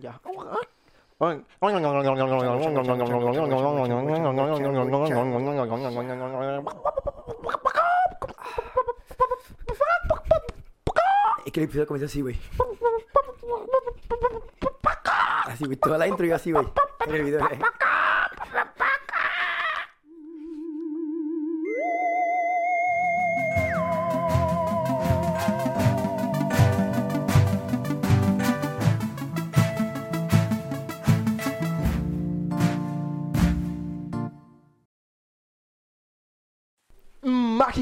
Ya. Es que el episodio comienza así, güey. Así, güey. Toda la intro y así, güey. En el video, güey.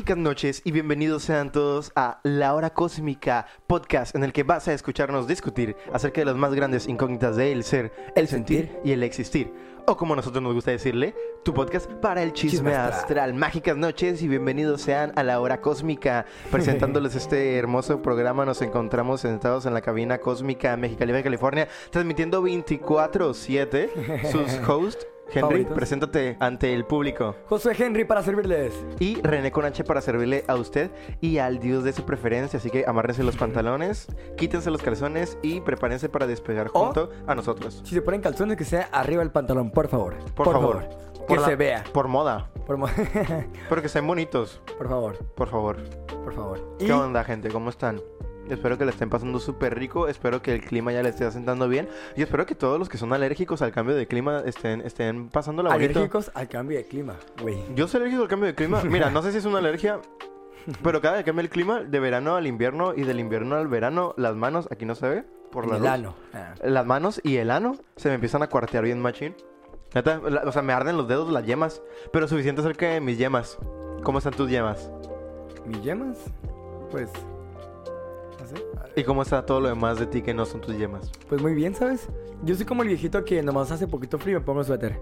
Mágicas noches y bienvenidos sean todos a La Hora Cósmica, podcast en el que vas a escucharnos discutir acerca de las más grandes incógnitas del ser, el sentir y el existir. O como a nosotros nos gusta decirle, tu podcast para el chisme, Chisme astral. astral. Mágicas noches y bienvenidos sean a La Hora Cósmica. Presentándoles este hermoso programa, nos encontramos sentados en la cabina cósmica Mexicali, California, transmitiendo 24-7. Sus hosts, Henry, Favoritos. preséntate ante el público. Josué Henry para servirles. Y René con H para servirle a usted y al dios de su preferencia. Así que amárrense los pantalones, quítense los calzones y prepárense para despegar O- junto a nosotros. Si se ponen calzones, que sea arriba del pantalón, por favor. Por, favor. Que Por la- se vea. Por moda. Por, mo- Pero que sean bonitos. por favor, Por favor. por favor. ¿Qué onda, gente? ¿Cómo están? Espero que le estén pasando súper rico. Espero que el clima ya le esté asentando bien. Y espero que todos los que son alérgicos al cambio de clima estén, estén pasando la bonito. Alérgicos al cambio de clima, güey. Yo soy alérgico al cambio de clima. Mira, no sé si es una alergia, pero cada vez que cambia el clima, de verano al invierno y del invierno al verano, las manos, aquí no se ve, por la el luz, ano. Ah. Las manos y el ano se me empiezan a cuartear bien machín. Neta, la- o sea, me arden los dedos, las yemas, pero suficiente cerca de mis yemas. ¿Cómo están tus yemas? ¿Mis yemas? Pues. ¿Y cómo está todo lo demás de ti que no son tus yemas? Pues muy bien, ¿sabes? Yo soy como el viejito que nomás hace poquito frío y me pongo suéter.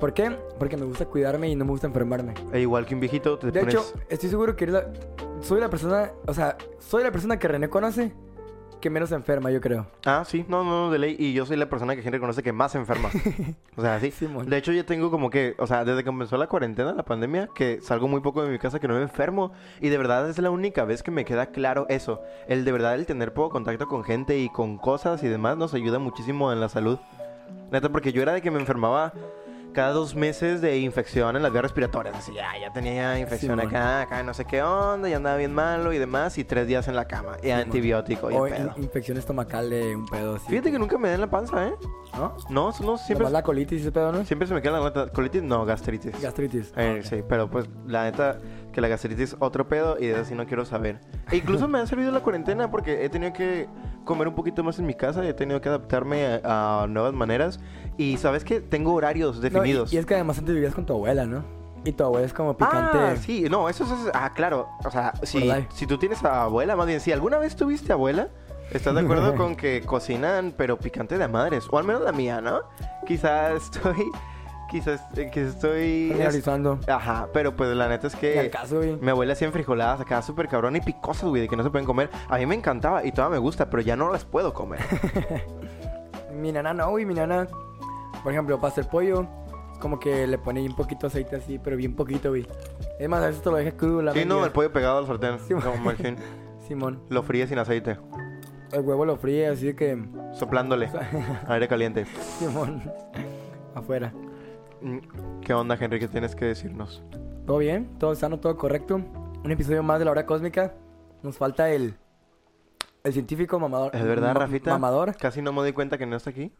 ¿Por qué? Porque me gusta cuidarme y no me gusta enfermarme. E igual que un viejito, te De pones... hecho, estoy seguro que eres la- soy la persona, o sea, soy la persona que René conoce que menos enferma, yo creo. Ah, sí, no, no, de ley. Y yo soy la persona que gente conoce que más enferma. O sea, sí. Simón. De hecho, yo tengo como que, o sea, desde que comenzó la cuarentena, la pandemia, que salgo muy poco de mi casa, que no me enfermo. Y de verdad es la única vez que me queda claro eso. El de verdad, el tener poco contacto con gente y con cosas y demás nos ayuda muchísimo en la salud. Neta, porque yo era de que me enfermaba cada dos meses de infección en las vías respiratorias. Así, ya, ya tenía infección acá, acá, no sé qué onda, ya andaba bien malo y demás. Y tres días en la cama. Y antibiótico y o el pedo. in- infección estomacal de un pedo así. Fíjate que nunca me da en la panza, ¿eh? ¿No? No, no, siempre, Nomás la colitis ese pedo, ¿no? siempre se me queda la. ¿Colitis? No, gastritis. Gastritis. Eh. Sí, pero pues la neta que la gastritis es otro pedo y de eso sí no quiero saber. E incluso me ha servido la cuarentena porque he tenido que comer un poquito más en mi casa y he tenido que adaptarme a, a nuevas maneras. Y sabes que tengo horarios No, y- definidos. y, es que además antes vivías con tu abuela, ¿no? Y tu abuela es como picante. Ah, sí, no, eso es... Ah, claro. O sea, si, si tú tienes a abuela, más bien, si alguna vez tuviste abuela, ¿estás de acuerdo con que cocinan, pero picante de madres? O al menos la mía, ¿no? Quizás estoy... Quizás eh, que estoy... Familiarizando. Ajá, pero pues la neta es que... al caso, güey. Mi abuela hacía enfrijoladas acá súper cabrón y picosas, güey, de que no se pueden comer. A mí me encantaba y todavía me gusta, pero ya no las puedo comer. Mi nana no, güey. Mi nana, por ejemplo, para hacer pollo, es como que le pone un poquito de aceite así, pero bien poquito, güey. Es más, a veces te lo deja crudo la Sí, no, el pollo pegado al sartén. Machín. Simón. Lo fríe sin aceite, El huevo lo fríe, así que. soplándole. Aire caliente. Simón. Afuera. Mm, ¿Qué onda, Henry? ¿Qué tienes que decirnos? ¿Todo bien? ¿Todo sano? ¿Todo correcto? Un episodio más de la hora cósmica. Nos falta el. El científico mamador. ¿Es verdad, ma- Rafita? Mamador. Casi no me doy cuenta que no está aquí.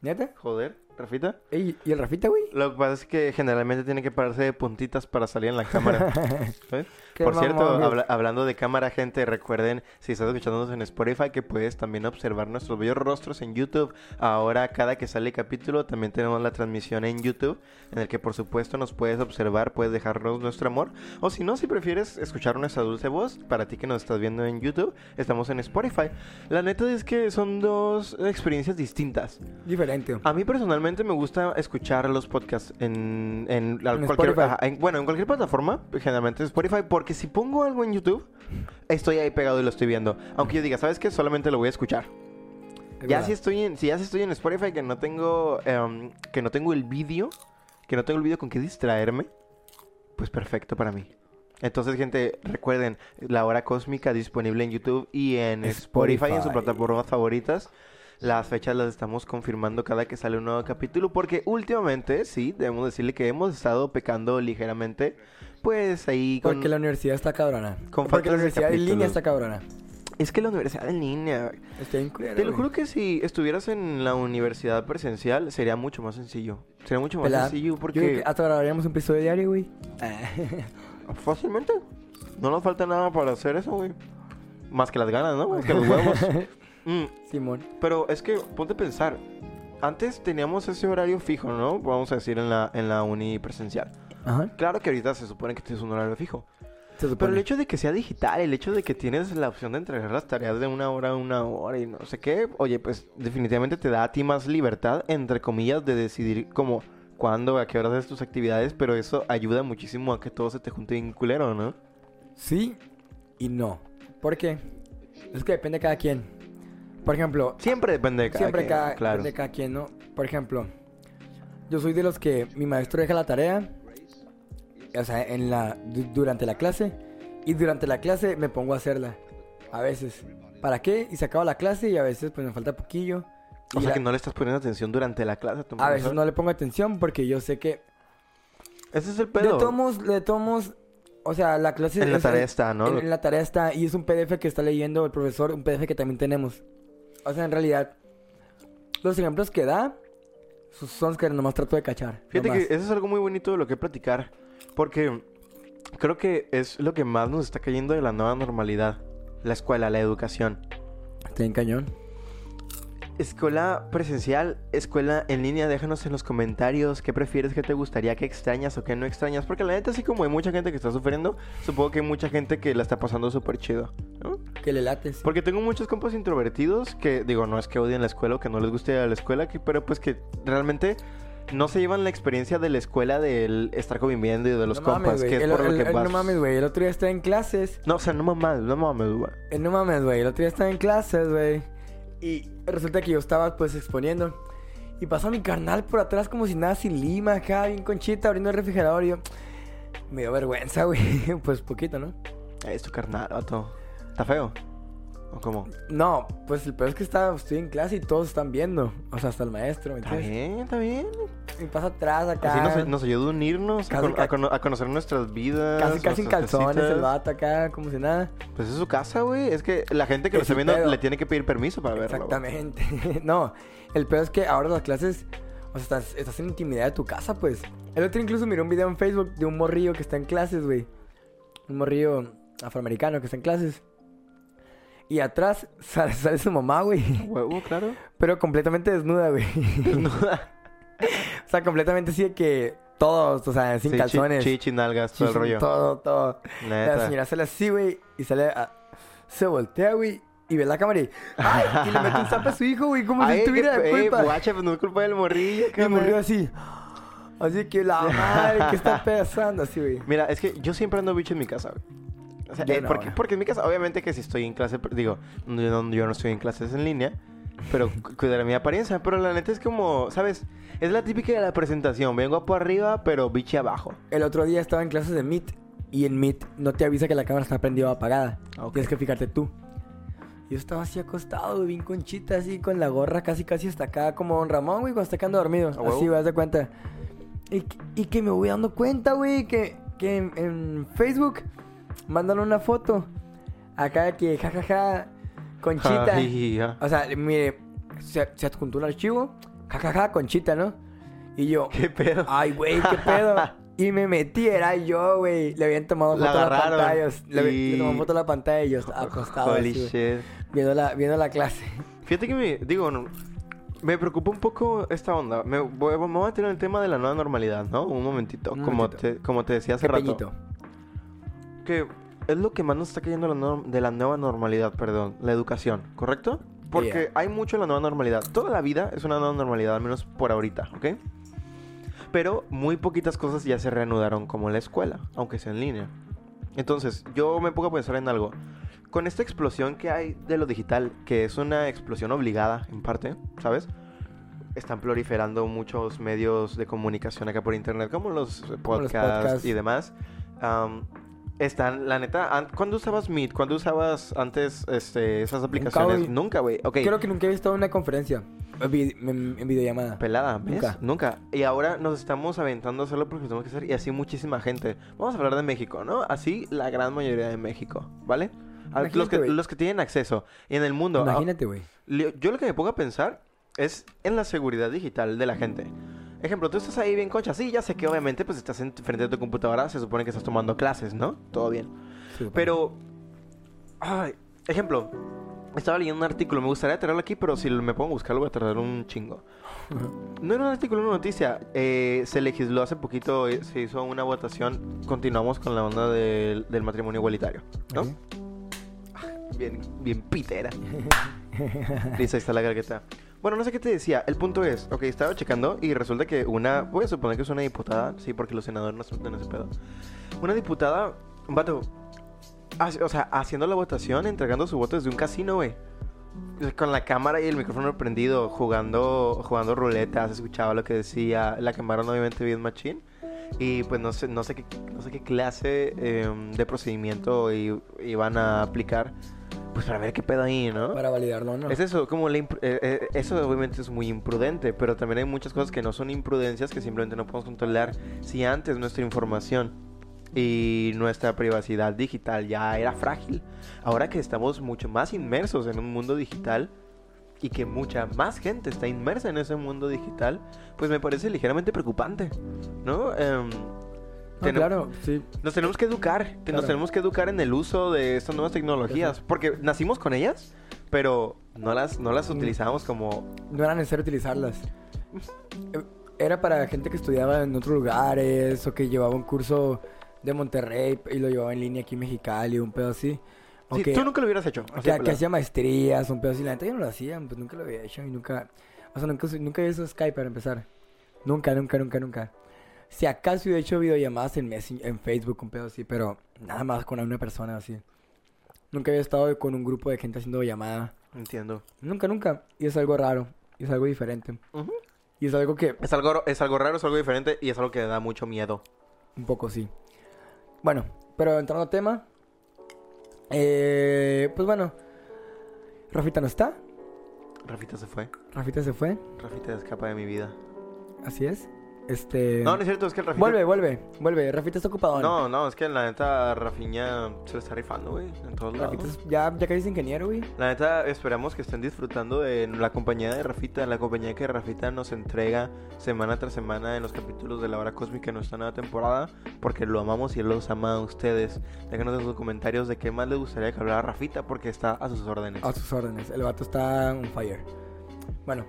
¿Neta? Joder, Rafita. Ey, ¿Y el Rafita, güey? Lo que pasa es que generalmente tiene que pararse de puntitas para salir en la cámara. ¿sabes? Por cierto, mamón, habla- hablando de cámara, gente, recuerden, si estás escuchándonos en Spotify, que puedes también observar nuestros bellos rostros en YouTube. Ahora, cada que sale capítulo, también tenemos la transmisión en YouTube, en el que por supuesto nos puedes observar, puedes dejarnos nuestro amor. O si no, si prefieres escuchar nuestra dulce voz, para ti que nos estás viendo en YouTube, estamos en Spotify. La neta es que son dos experiencias distintas. Diferente. A mí personalmente me gusta escuchar los podcasts en, en, En cualquier, ajá, en- bueno, en cualquier plataforma, generalmente Spotify, porque si pongo algo en YouTube, estoy ahí pegado y lo estoy viendo. Aunque yo diga, ¿sabes qué? Solamente lo voy a escuchar. Es Ya verdad. si estoy en, si ya si estoy en Spotify que no tengo, em, que no tengo el vídeo, que no tengo el vídeo con que distraerme, pues perfecto para mí. Entonces, gente, recuerden, la hora cósmica disponible en YouTube y en Spotify, en sus Spotify. plataformas favoritas. Las fechas las estamos confirmando cada que sale un nuevo capítulo porque últimamente, sí, debemos decirle que hemos estado pecando ligeramente, pues ahí con... Porque la universidad está cabrona. con Porque la universidad en línea está cabrona. Es que la universidad en línea... Está culero, Te lo juro que si estuvieras en la universidad presencial sería mucho más sencillo. Sería mucho más Pelada. sencillo Yo creo porque... que hasta grabaríamos un episodio diario, güey. Fácilmente. No nos falta nada para hacer eso, güey. Más que las ganas, ¿no? Más que los huevos. Mm, Simón. pero es que ponte a pensar. Antes teníamos ese horario fijo, ¿no? Vamos a decir en la, en la uni presencial. Ajá. Claro que ahorita se supone que tienes un horario fijo. Se supone. Pero el hecho de que sea digital, el hecho de que tienes la opción de entregar las tareas de una hora a una hora y no sé qué, oye, pues definitivamente te da a ti más libertad, entre comillas, de decidir como cuándo, a qué horas haces tus actividades, pero eso ayuda muchísimo a que todo se te junte bien culero, ¿no? Sí y no. ¿Por qué? Es que depende de cada quien. Por ejemplo, Siempre depende de cada siempre quien, claro. depende de cada quien, ¿no? Por ejemplo, yo soy de los que mi maestro deja la tarea, o sea, en la, du- durante la clase, y durante la clase me pongo a hacerla. A veces. ¿Para qué? Y se acaba la clase y a veces pues me falta poquillo. O sea la- que no le estás poniendo atención durante la clase a tu A veces no le pongo atención porque yo sé que Ese es el pedo. tomos, de tomos, o sea, la clase En la es- tarea está, ¿no? En, en la tarea está y es un PDF que está leyendo el profesor, un PDF que también tenemos. O sea, en realidad, los ejemplos que da sus- son los que nomás trato de cachar. Fíjate nomás. que eso es algo muy bonito de lo que platicar. Porque creo que es lo que más nos está cayendo de la nueva normalidad. La escuela, la educación. Bien cañón. Escuela presencial, escuela en línea, déjanos en los comentarios qué prefieres, qué te gustaría, qué extrañas o qué no extrañas. Porque la neta, así como hay mucha gente que está sufriendo, supongo que hay mucha gente que la está pasando súper chido. ¿no? Que le lates. Porque tengo muchos compas introvertidos que, digo, no es que odien la escuela o que no les guste ir a la escuela, que- pero pues que realmente no se llevan la experiencia de la escuela del estar conviviendo y de los no compas, mames, que es El- por lo el- que el- vas. No mames, güey. El otro día estaba en clases. No, o sea, no mames, no mames, güey. Eh, no mames, güey. El otro día estaba en clases, güey. Y resulta que yo estaba, pues, exponiendo. Y pasó mi carnal por atrás como si nada, sin lima, acá, bien conchita, abriendo el refrigerador. Y yo, me dio vergüenza, güey. pues, poquito, ¿no? Es tu carnal, vato. ¿Está feo? ¿O cómo? No, pues el peor es que está, estoy en clase y todos están viendo. O sea, hasta el maestro, ¿me Está bien, está bien. Y pasa atrás acá. Así nos, nos ayuda a unirnos, a, Casi con- ca- a cono- a conocer nuestras vidas. casi, casi en calzones cositas. el vato acá, como si nada. Pues es su casa, güey. Es que la gente que lo Es está viendo pedo. le tiene que pedir permiso para verlo. Exactamente. no, el peor es que ahora las clases, o sea, estás, estás en intimidad de tu casa, pues. El otro incluso miró un video en Facebook de un morrillo que está en clases, güey. Un morrillo afroamericano que está en clases. Y atrás sale, sale su mamá, güey. Huevo, claro. Pero completamente desnuda, güey. o sea, completamente así de que todos, o sea, sin Sí, calzones. Chichi, nalgas, todo el rollo. Todo, todo. La señora sale así, güey, y sale a... Se voltea, güey, y ve la cámara y... ¡Ay! Y le mete un zape a su hijo, güey, como Ay, si tuviera qué- la eh, culpa. guacha, pues no es culpa del morrillo. y cabrón. murió así. Así que la madre, ¿qué está pasando? Así, güey. Mira, es que yo siempre ando bicho en mi casa, güey. O sea, eh, no, porque, porque en mi casa, obviamente que si estoy en clase, digo, yo no, yo no estoy en clases en línea, pero cu- cuidaré mi apariencia. Pero la neta es como, ¿sabes? Es la típica de la presentación. Vengo por arriba, pero biche abajo. El otro día estaba en clases de Meet. Y en Meet no te avisa que la cámara está prendida o apagada. Ok. Tienes que fijarte tú. Yo estaba así acostado, bien conchita, así con la gorra casi casi hasta acá, como Don Ramón, güey, cuando está quedando dormido. ¿A huevo? Así, vas de cuenta. Y, que- y que me voy dando cuenta, güey, que, que en, en Facebook mandan una foto. Acá que jajaja, conchita. Ay, ya. O sea, mire, se, se adjuntó un archivo, jajaja, conchita, ¿no? Y yo, ¿Qué pedo? ay, güey, qué pedo. Y me metí, era yo, güey. Le habían tomado La a la pantalla. Le, le Y- tomaron foto a la pantalla y yo acostado. Holy así, shit. viendo, la, viendo la clase. Fíjate que me, digo, no, me preocupa un poco esta onda. Me voy, me voy a meter en el tema de la nueva normalidad, ¿no? Un momentito. Un como. Te, como te decía hace Qué rato. peñito. Que es lo que más nos está cayendo de la, nueva normalidad, perdón. La educación, ¿correcto? Porque Yeah. hay mucho en la nueva normalidad. Toda la vida es una nueva normalidad, al menos por ahorita, ¿ok? Pero muy poquitas cosas ya se reanudaron como la escuela, aunque sea en línea. Entonces, yo me pongo a pensar en algo. Con esta explosión que hay de lo digital, que es una explosión obligada en parte, ¿sabes? Están proliferando muchos medios de comunicación acá por internet, como los Como los podcasts podcasts. y demás. Am, Están, la neta, ¿cuándo usabas Meet? ¿Cuándo usabas antes este, esas aplicaciones? Nunca, güey. Ok. Creo que nunca he visto una conferencia en, vi- en- en videollamada. Pelada, ¿ves? Nunca. Nunca. Y ahora nos estamos aventando a hacerlo porque tenemos que hacer y así muchísima gente. Vamos a hablar de México, ¿no? Así la gran mayoría de México, ¿vale? A- los, que, los que tienen acceso. Y en el mundo. ah, Imagínate, güey. Yo lo que me pongo a pensar es en la seguridad digital de la gente. Ejemplo, tú estás ahí bien concha. Sí, ya sé que obviamente pues estás en, frente de tu computadora, se supone que estás tomando clases, ¿no? Todo bien. Sí, Pero, ay, ejemplo, estaba leyendo un artículo, me gustaría tenerlo aquí, pero si me pongo a buscarlo voy a tardar un chingo. No era un artículo, era una noticia. Eh, se legisló hace poquito, eh, se hizo una votación. Continuamos con la onda del, del matrimonio igualitario, ¿no? Ok. Bien, bien pitera. Dice, ahí está la gargueta. Bueno, no sé qué te decía. El punto es, ok, estaba checando y resulta que una, voy a suponer que es una diputada, sí, porque los senadores no en ese pedo. Una diputada, vato, hace- o sea, haciendo la votación, entregando su voto desde un casino, güey. Con la cámara y el micrófono prendido, jugando, jugando ruleta, escuchaba lo que decía. La quemaron obviamente bien machín. Y pues no sé, no sé qué, no sé qué clase em, de procedimiento iban a aplicar. Pues para ver qué pedo ahí, ¿no? Para validarlo, ¿no? Es eso, como la eh, eh, eso obviamente es muy imprudente, pero también hay muchas cosas que no son imprudencias que simplemente no podemos controlar si antes nuestra información y nuestra privacidad digital ya era frágil. Ahora que estamos mucho más inmersos en un mundo digital y que mucha más gente está inmersa en ese mundo digital, pues me parece ligeramente preocupante, ¿no? Em, Ah, claro, sí. nos tenemos que educar, Claro. nos tenemos que educar en el uso de estas nuevas tecnologías, porque nacimos con ellas, pero no las, no las Mm. utilizamos como... No era necesario utilizarlas. Eh, Era para gente que estudiaba en otros lugares o que llevaba un curso de Monterrey y lo llevaba en línea aquí en Mexicali, un pedo así. O Sí, que, tú nunca lo hubieras hecho. que, de que hacía maestrías, un pedo así. La neta yo no lo hacía, pues nunca lo había hecho y nunca... O sea, nunca, nunca había usado Skype para empezar. Nunca, nunca, nunca, nunca. Si acaso he hecho videollamadas en, Messenger- en Facebook, un pedo así, pero nada más con una persona así. Nunca había estado con un grupo de gente haciendo llamada. Entiendo. Nunca, nunca. Y es algo raro. Y es algo diferente. Y es algo que es, algo, es algo raro, es algo diferente y es algo que da mucho miedo. un poco sí. Bueno, pero entrando a tema. Eh, pues bueno. Rafita no está. Rafita se fue. Rafita se fue. Rafita escapa de mi vida. Así es. Este. No, no es cierto, es que el Rafita... Vuelve, vuelve, vuelve. Rafita está ocupado. No, no, es que la neta Rafiña se lo está rifando, güey, en todos lados. Rafita es- ya, ya casi es ingeniero, güey. La neta, esperamos que estén disfrutando de la compañía de Rafita, la compañía que Rafita nos entrega semana tras semana en los capítulos de la hora cósmica en nuestra nueva temporada, porque lo amamos y él los ama a ustedes. Déjanos en sus comentarios de qué más les gustaría que hablara Rafita, porque está a sus órdenes. A sus órdenes. El vato está on fire. Bueno.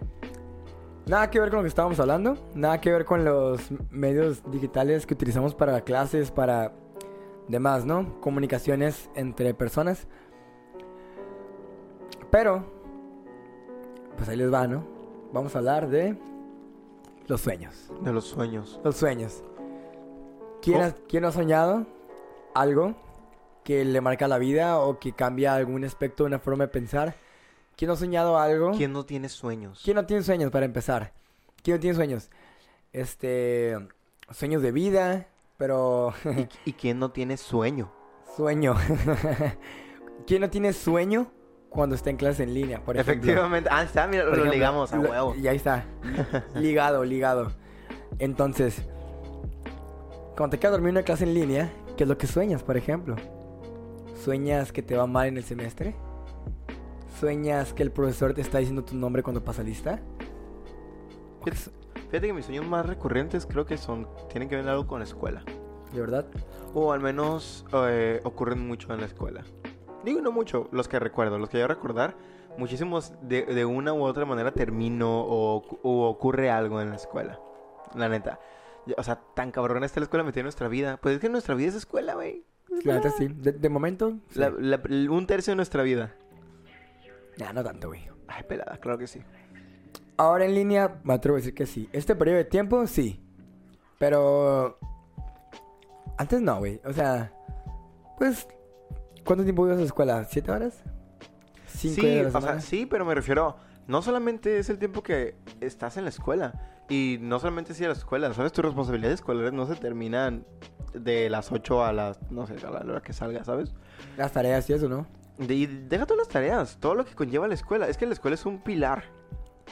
Nada que ver con lo que estábamos hablando. Nada que ver con los medios digitales que utilizamos para clases, para demás, ¿no? Comunicaciones entre personas. Pero, pues ahí les va, ¿no? Vamos a hablar de los sueños. De los sueños. Los sueños. ¿Quién, Oh. ha, quién ha soñado algo que le marca la vida o que cambia algún aspecto de una forma de pensar? ¿Quién ha soñado algo? ¿Quién no tiene sueños? ¿Quién no tiene sueños para empezar? ¿Quién no tiene sueños? Este. Sueños de vida, pero. ¿Y quién no tiene sueño? sueño. ¿Quién no tiene sueño cuando está en clase en línea? Por ejemplo? Efectivamente. Ah, está, mira, Por lo ejemplo, ligamos a huevo. Y ahí está. ligado, ligado. Entonces, cuando te quedas dormido en una clase en línea, ¿qué es lo que sueñas, por ejemplo? ¿Sueñas que te va mal en el semestre? ¿Sueñas que el profesor te está diciendo tu nombre cuando pasa lista? ¿O que su- Fíjate que mis sueños más recurrentes creo que son tienen que ver algo con la escuela. ¿De verdad? O al menos eh, ocurren mucho en la escuela. Digo, no mucho, los que recuerdo, los que yo recordar, muchísimos de, de una u otra manera termino o, o ocurre algo en la escuela. La neta. O sea, tan cabrón está la escuela metida en nuestra vida. Pues es que nuestra vida es escuela, güey. La neta sí. De, de momento, sí. La- la- un tercio de nuestra vida. Nah, no tanto, güey. Ay, pelada, claro que sí. Ahora en línea, me atrevo a decir que sí. Este periodo de tiempo, sí. Pero... Antes no, güey. O sea... Pues... ¿Cuánto tiempo ibas a la escuela? ¿Siete horas? ¿Cinco Sí, o sea, semana? sí, pero me refiero, no solamente es el tiempo que estás en la escuela, y no solamente es ir a la escuela, ¿sabes? Tus responsabilidades escolares no se terminan de las 8 a las, no sé, a la hora que salga, ¿sabes? Las tareas y eso, ¿no? De- y deja todas las tareas, todo lo que conlleva la escuela. Es que la escuela es un pilar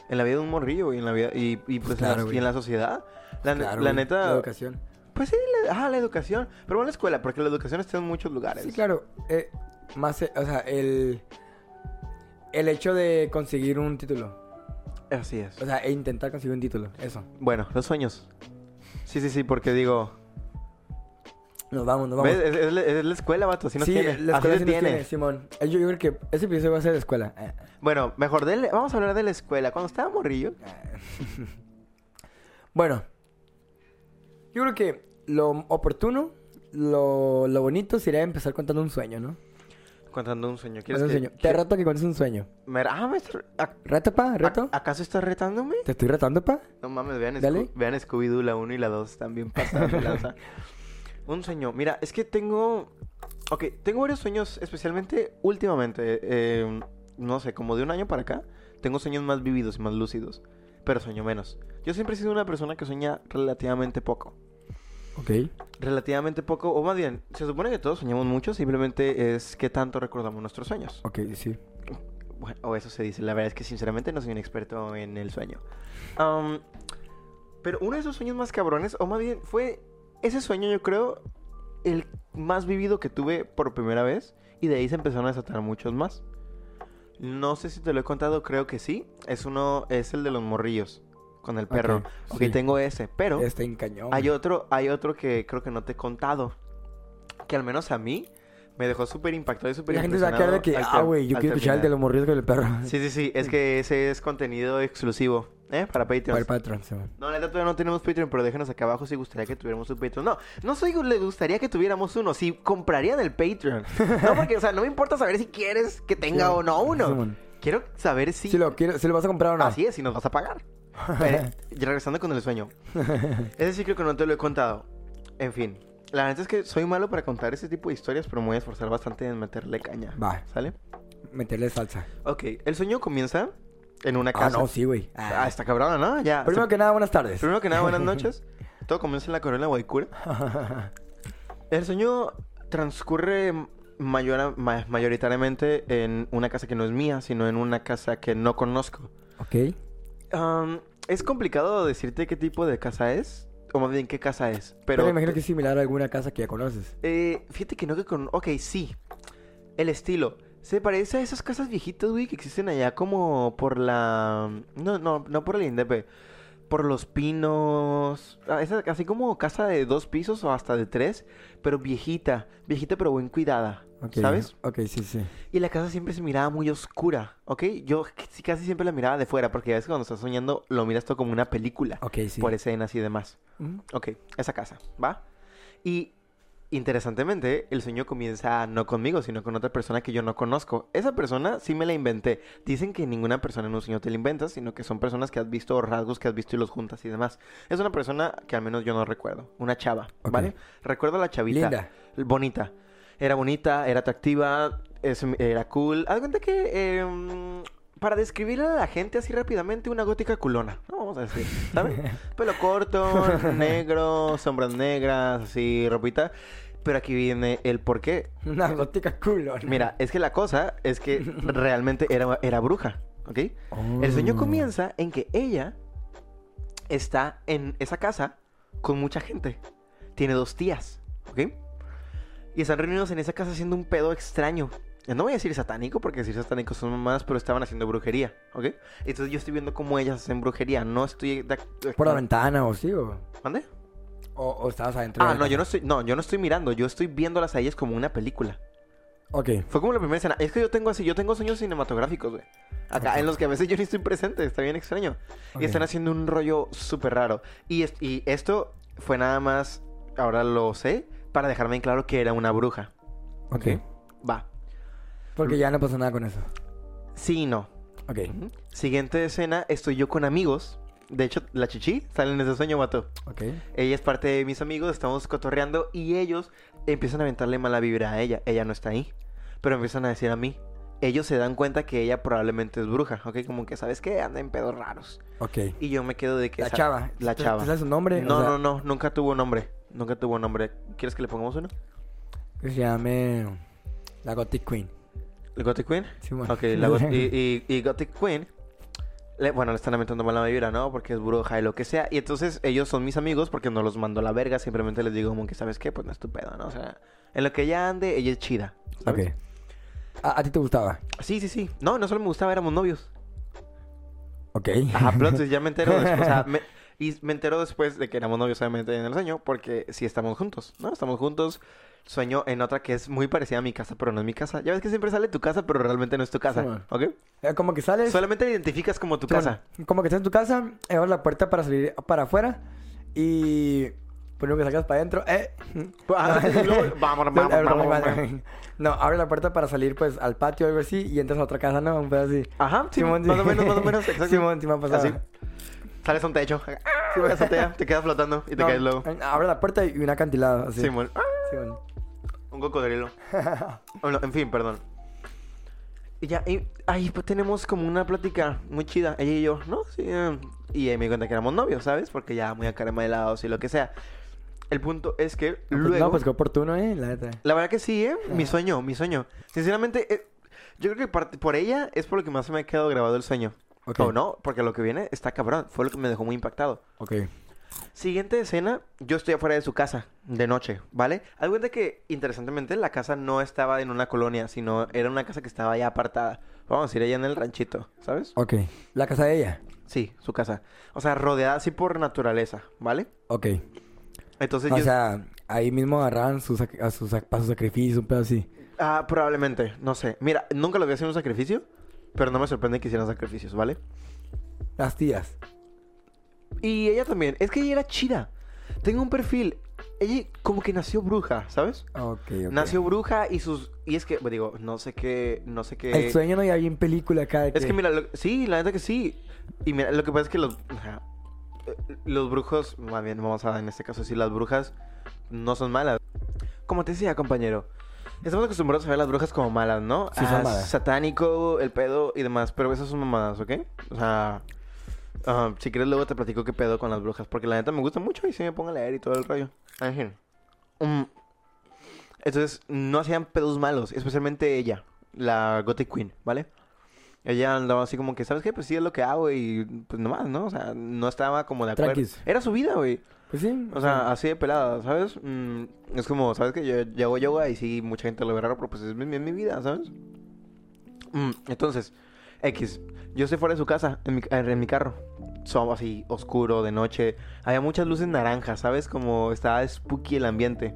en la vida de un morrillo y en la vida y, y, pues, Claro, en la- y en la sociedad. La, Claro, la neta, La educación. pues sí, la, ah, la educación, pero bueno, la escuela, porque la educación está en muchos lugares. Sí, claro. eh, más, eh, o sea, el... El hecho de conseguir un título. Así es. O sea, e intentar conseguir un título. Eso. Bueno, los sueños. Sí, sí, sí, porque digo, Nos vamos, nos vamos. Es, es la- es la escuela, vato, así nos sí, tiene. la escuela sí nos tiene. tiene, Simón. Eh, Yo, yo creo que ese episodio va a ser de escuela. Eh, Bueno, mejor dele, vamos a hablar de la escuela. Cuando estaba morrillo, Bueno, yo creo que lo oportuno, lo, lo bonito sería empezar contando un sueño, ¿no? contando un sueño. ¿Quieres un que, sueño. Te reto que cuentes un sueño. me- ah, me está- ¿a- ¿Reto, pa? ¿Reto? a- ¿Acaso estás retándome? ¿Te estoy retando, pa? No mames, vean, Dale. Sco- vean Scooby-Doo, la 1 y la 2 también lanza. Un sueño. Mira, es que tengo... Ok, tengo varios sueños, especialmente últimamente. eh, no sé, como de un año para acá. Tengo sueños más vividos y más lúcidos. Pero sueño menos. Yo siempre he sido una persona que sueña relativamente poco. Ok. Relativamente poco, o más bien, se supone que todos soñamos mucho, simplemente es que tanto recordamos nuestros sueños. Ok, sí. Bueno, o eso se dice. La verdad es que sinceramente no soy un experto en el sueño. Pero uno de esos sueños más cabrones, o más bien fue ese sueño, yo creo, el más vivido que tuve por primera vez. Y de ahí se empezaron a desatar muchos más. No sé si te lo he contado, creo que sí. Es uno, es el de los morrillos. Con el perro. Ok, Ok, sí. tengo ese. Pero Está en cañón. hay otro, hay otro que creo que no te he contado. Que al menos a mí me dejó súper impactado y súper La gente se va a quedar de que, ah, güey, yo quiero escuchar el de los morridos con el perro. Sí, sí, sí. Es que ese es contenido exclusivo, ¿eh? Para Para Patreon. el patrón, Simón. No, neta, todavía no tenemos Patreon, pero déjenos acá abajo si gustaría que tuviéramos un Patreon. No, no soy le gustaría que tuviéramos uno, si comprarían el Patreon. No, porque, o sea, no me importa saber si quieres que tenga o no uno. Simón. Quiero saber si... Si lo quiero, si lo vas a comprar o no. Así es, si nos vas a pagar. Eh, regresando con el sueño. Ese sí creo que no te lo he contado. En fin. La verdad es que soy malo para contar ese tipo de historias, pero me voy a esforzar bastante en meterle caña. Va, ¿Sale? meterle salsa. Ok, el sueño comienza en una Ah, casa. no, sí, güey. Ah. Ah, está cabrona, ¿no? Ya. Primero que nada, buenas tardes. Primero que nada, buenas noches. Todo comienza en la Corona Guaycura. El sueño transcurre mayora- ma- mayoritariamente en una casa que no es mía, sino en una casa que no conozco. ok. Am, es complicado decirte qué tipo de casa es, o más bien qué casa es. Pero, Pero, me imagino que es similar a alguna casa que ya conoces. eh, fíjate que no que con... Ok, sí. El estilo. Se parece a esas casas viejitas, güey, que existen allá como por la... No, no, no por el Indepe. Por los pinos. Ah, así como casa de dos pisos o hasta de tres. Pero viejita. Viejita pero buen cuidada. ¿Sabes? Ok, sí, sí. Y la casa siempre se miraba muy oscura, ¿ok? Yo casi siempre la miraba de fuera. Porque ves que cuando estás soñando lo miras todo como una película. Ok, sí. Por escenas y demás. Ujú. Ok, esa casa, ¿va? Y interesantemente, el sueño comienza no conmigo, sino con otra persona que yo no conozco. Esa persona sí me la inventé. Dicen que ninguna persona en un sueño te la inventas, sino que son personas que has visto o rasgos que has visto y los juntas y demás. Es una persona que al menos yo no recuerdo. Una chava. ¿vale? Recuerdo a la chavita. Linda. Bonita. Era bonita, era atractiva, es- era cool. Haz cuenta que... eh, para describirle a la gente así rápidamente, una gótica culona. No vamos a decir, ¿sabes? Pelo corto, negro, sombras negras, así, ropita. Pero aquí viene el por qué. Una gótica culo. Mira, es que la cosa es que realmente era, era bruja, ¿ok? El sueño Oh. comienza en que ella está en esa casa con mucha gente. Tiene dos tías, ¿ok? Y están reunidos en esa casa haciendo un pedo extraño. No voy a decir satánico, porque decir satánico son mamadas, pero estaban haciendo brujería, ¿ok? Entonces yo estoy viendo cómo ellas hacen brujería. No estoy... de- ¿Por la ventana o sí? ¿O, ¿Mande? o, o estabas adentro? de Ah, no, yo no estoy... No, yo no estoy mirando. Yo estoy viéndolas a ellas como una película. Ok. Fue como la primera escena. Es que yo tengo así, yo tengo sueños cinematográficos, güey. Acá, en los que a veces yo ni estoy presente, está bien extraño. Y están haciendo un rollo súper raro. Y, es- y esto fue nada más, ahora lo sé, para dejarme en claro que era una bruja. Ok. Va. Porque ya no pasó nada con eso. Sí y no. Ok. Ujú. Siguiente escena, estoy yo con amigos. De hecho, la chichi sale en ese sueño, vato. Ok. Ella es parte de mis amigos, estamos cotorreando y ellos empiezan a aventarle mala vibra a ella. Ella no está ahí, pero empiezan a decir a mí. Ellos se dan cuenta que ella probablemente es bruja, ¿ok? Como que, ¿sabes qué? Anda en pedos raros. Ok. Y yo me quedo de que... La esa- chava. La ¿Te- chava. ¿Te sabes su nombre? No, O sea, no, no, nunca tuvo nombre. Nunca tuvo nombre. ¿Quieres que le pongamos uno? Que se llame la Gothic Queen. ¿El Gothic Queen? Sí, bueno. Ok, la Got- y, y- y Gothic Queen, le- bueno, le están lamentando mala vibra, ¿no? Porque es bruja y lo que sea. Y entonces ellos son mis amigos porque no los mando a la verga. Simplemente les digo como que, ¿sabes qué? Pues no es tu pedo, ¿no? O sea, en lo que ella ande, ella es chida. ¿sabes? Ok. ¿A, a ti te gustaba? Sí, sí, sí. No, no solo me gustaba, éramos novios. Ok. Ajá, plot ya me entero después. O sea, me- y me entero después de que éramos novios, obviamente, en el sueño, porque sí estamos juntos, ¿no? Estamos juntos. Sueño en otra que es muy parecida a mi casa, pero no es mi casa. Ya ves que siempre sale tu casa, pero realmente no es tu casa, Sí. ¿ok? Eh, como que sales... Solamente la identificas como tu Sí, casa. bueno, como que estás en tu casa, abres la puerta para salir para afuera y... Primero que sacas para adentro, eh... Ah, vamos, vamos. No, abre la puerta para salir pues al patio o algo así y entras a otra casa, ¿no? Pedo así. Ajá, sí, Simón, más o menos, más o menos, exacto. Simón, sí me ha pasado. Así. Sales a un techo. Sí, azotea, te quedas flotando y te No, caes luego. Abre la puerta y un acantilado, así. Simón. Simón. Un cocodrilo. Bueno, en fin, perdón. Y ya, y ahí pues tenemos como una plática muy chida, ella y yo, ¿no? Sí. eh, Y ahí me di cuenta que éramos novios, ¿sabes? Porque ya muy acaramelados y lo que sea. El punto es que No, pues, luego... No, pues qué oportuno, ¿eh? La. La verdad que sí, ¿eh? Mi Ajá. sueño, mi sueño. Sinceramente, eh, yo creo que parte- por ella es por lo que más se me ha quedado grabado el sueño. Ok. O no, porque lo que viene está cabrón. Fue lo que me dejó muy impactado. Ok. Siguiente escena, yo estoy afuera de su casa, de noche, ¿vale? Haz cuenta que, interesantemente, la casa no estaba en una colonia, sino era una casa que estaba ya apartada. Vamos a decir, allá en el ranchito, ¿sabes? Ok. La casa de ella. Sí, su casa. O sea, rodeada así por naturaleza, ¿vale? Ok. Entonces O yo... sea, ahí mismo agarraban sus, a sus, para sus sacrificios, un pedo así. Ah, probablemente, no sé. Mira, nunca lo vi hacer un sacrificio, pero no me sorprende que hicieran sacrificios, ¿vale? Las tías. Y ella también. Es que ella era chida. Tengo un perfil. Ella como que nació bruja, ¿sabes? Ok, ok. Nació bruja y sus... Y es que, pues, digo, no sé qué... No sé qué... El sueño no ya bien película acá. de Es que mira, lo- sí, la neta que sí. Y mira, lo que pasa es que los... eh, los brujos, más bien, vamos a en este caso decir, las brujas no son malas. Como te decía, compañero, estamos acostumbrados a ver las brujas como malas, ¿no? Sí, son Ah, malas. Satánico, el pedo y demás, pero esas son mamadas, ¿ok? O sea, ah, si quieres luego te platico qué pedo con las brujas, porque la neta me gusta mucho y sí me pongo a leer y todo el rollo. Mm. Entonces, no hacían pedos malos, especialmente ella, la Gothic Queen, ¿vale? Ella andaba así como que, ¿sabes qué? Pues sí, es lo que hago y pues nomás, ¿no? O sea, no estaba como de acuerdo. Tranquis. Era su vida, güey. Pues sí. O sea, así de pelada, ¿sabes? Mm, es como, ¿sabes que yo, yo hago yoga y sí, mucha gente lo ve raro, pero pues es mi, mi- mi vida, ¿sabes? Mm, entonces, X, yo estoy fuera de su casa, en mi, en mi carro. Son así, oscuro, de noche. Había muchas luces naranjas, ¿sabes? Como estaba spooky el ambiente.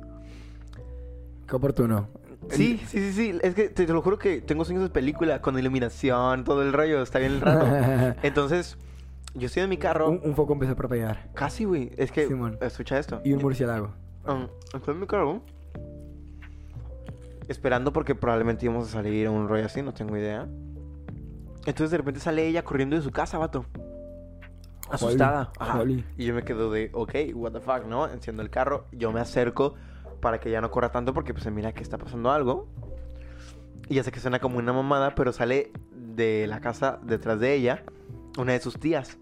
Qué oportuno. Sí, sí, sí, sí. Es que te, te lo juro que tengo sueños de película con iluminación, todo el rollo. Está bien raro. Entonces, yo estoy en mi carro. un, un foco empezó a propagar. Casi, güey. Es que, Simón. escucha esto. Y un murciélago. Um, estoy en mi carro. Esperando porque probablemente íbamos a salir a un rollo así, no tengo idea. Entonces de repente sale ella corriendo de su casa, vato. Asustada. Ajá. Y yo me quedo de, ok, what the fuck, ¿no? Enciendo el carro, yo me acerco para que ya no corra tanto porque pues se mira que está pasando algo. Y ya sé que suena como una mamada, pero sale de la casa detrás de ella una de sus tías.